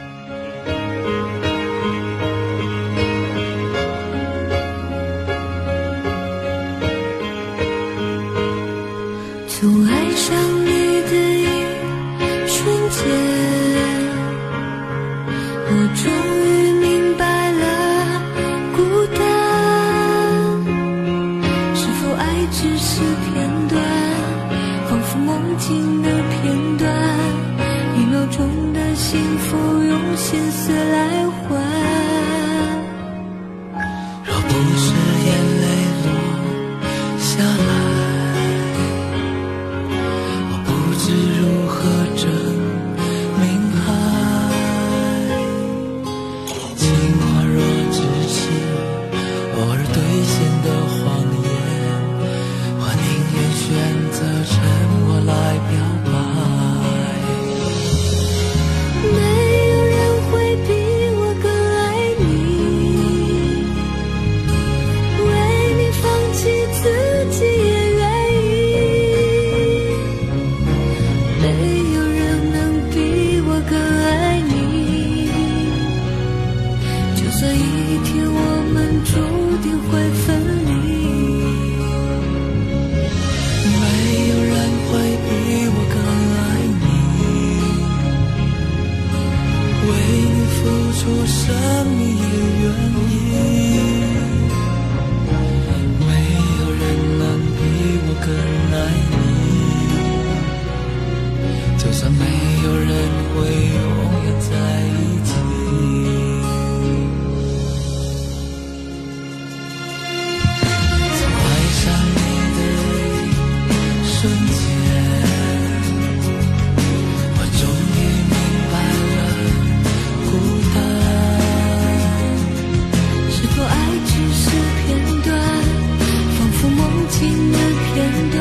段，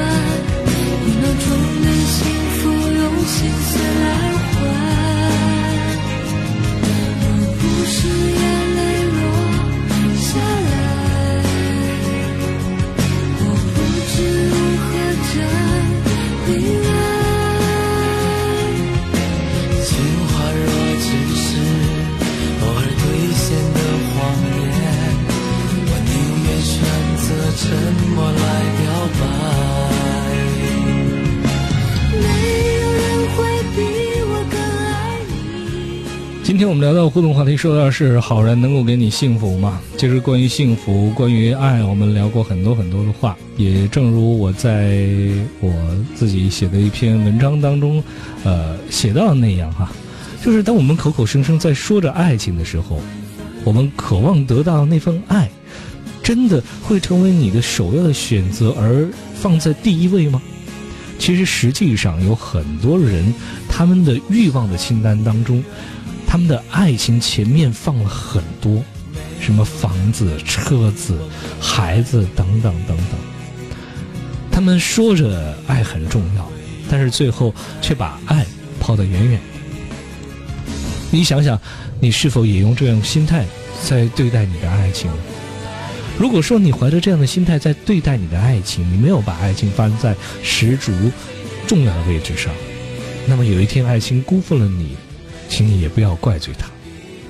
一秒钟的幸福用心酸互动话题，说的是好人能够给你幸福吗？其实关于幸福，关于爱，我们聊过很多很多的话。也正如我在我自己写的一篇文章当中，呃，写到的那样哈，就是当我们口口声声在说着爱情的时候，我们渴望得到那份爱，真的会成为你的首要的选择而放在第一位吗？其实实际上有很多人，他们的欲望的清单当中，他们的爱情前面放了很多，什么房子、车子、孩子等等等等。他们说着爱很重要，但是最后却把爱抛得远远。你想想，你是否也用这样心态在对待你的爱情？如果说你怀着这样的心态在对待你的爱情，你没有把爱情放在十足重要的位置上，那么有一天爱情辜负了你，请你也不要怪罪他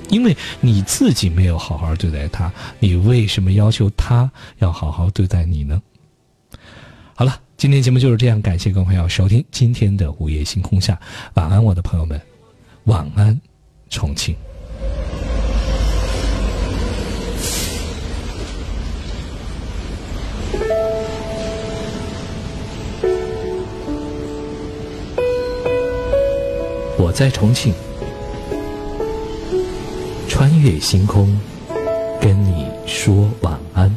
因为你自己没有好好对待他你为什么要求他要好好对待你呢？好了今天节目就是这样感谢各位朋友收听今天的午夜星空下晚安我的朋友们晚安重庆。我在重庆穿越星空，跟你说晚安。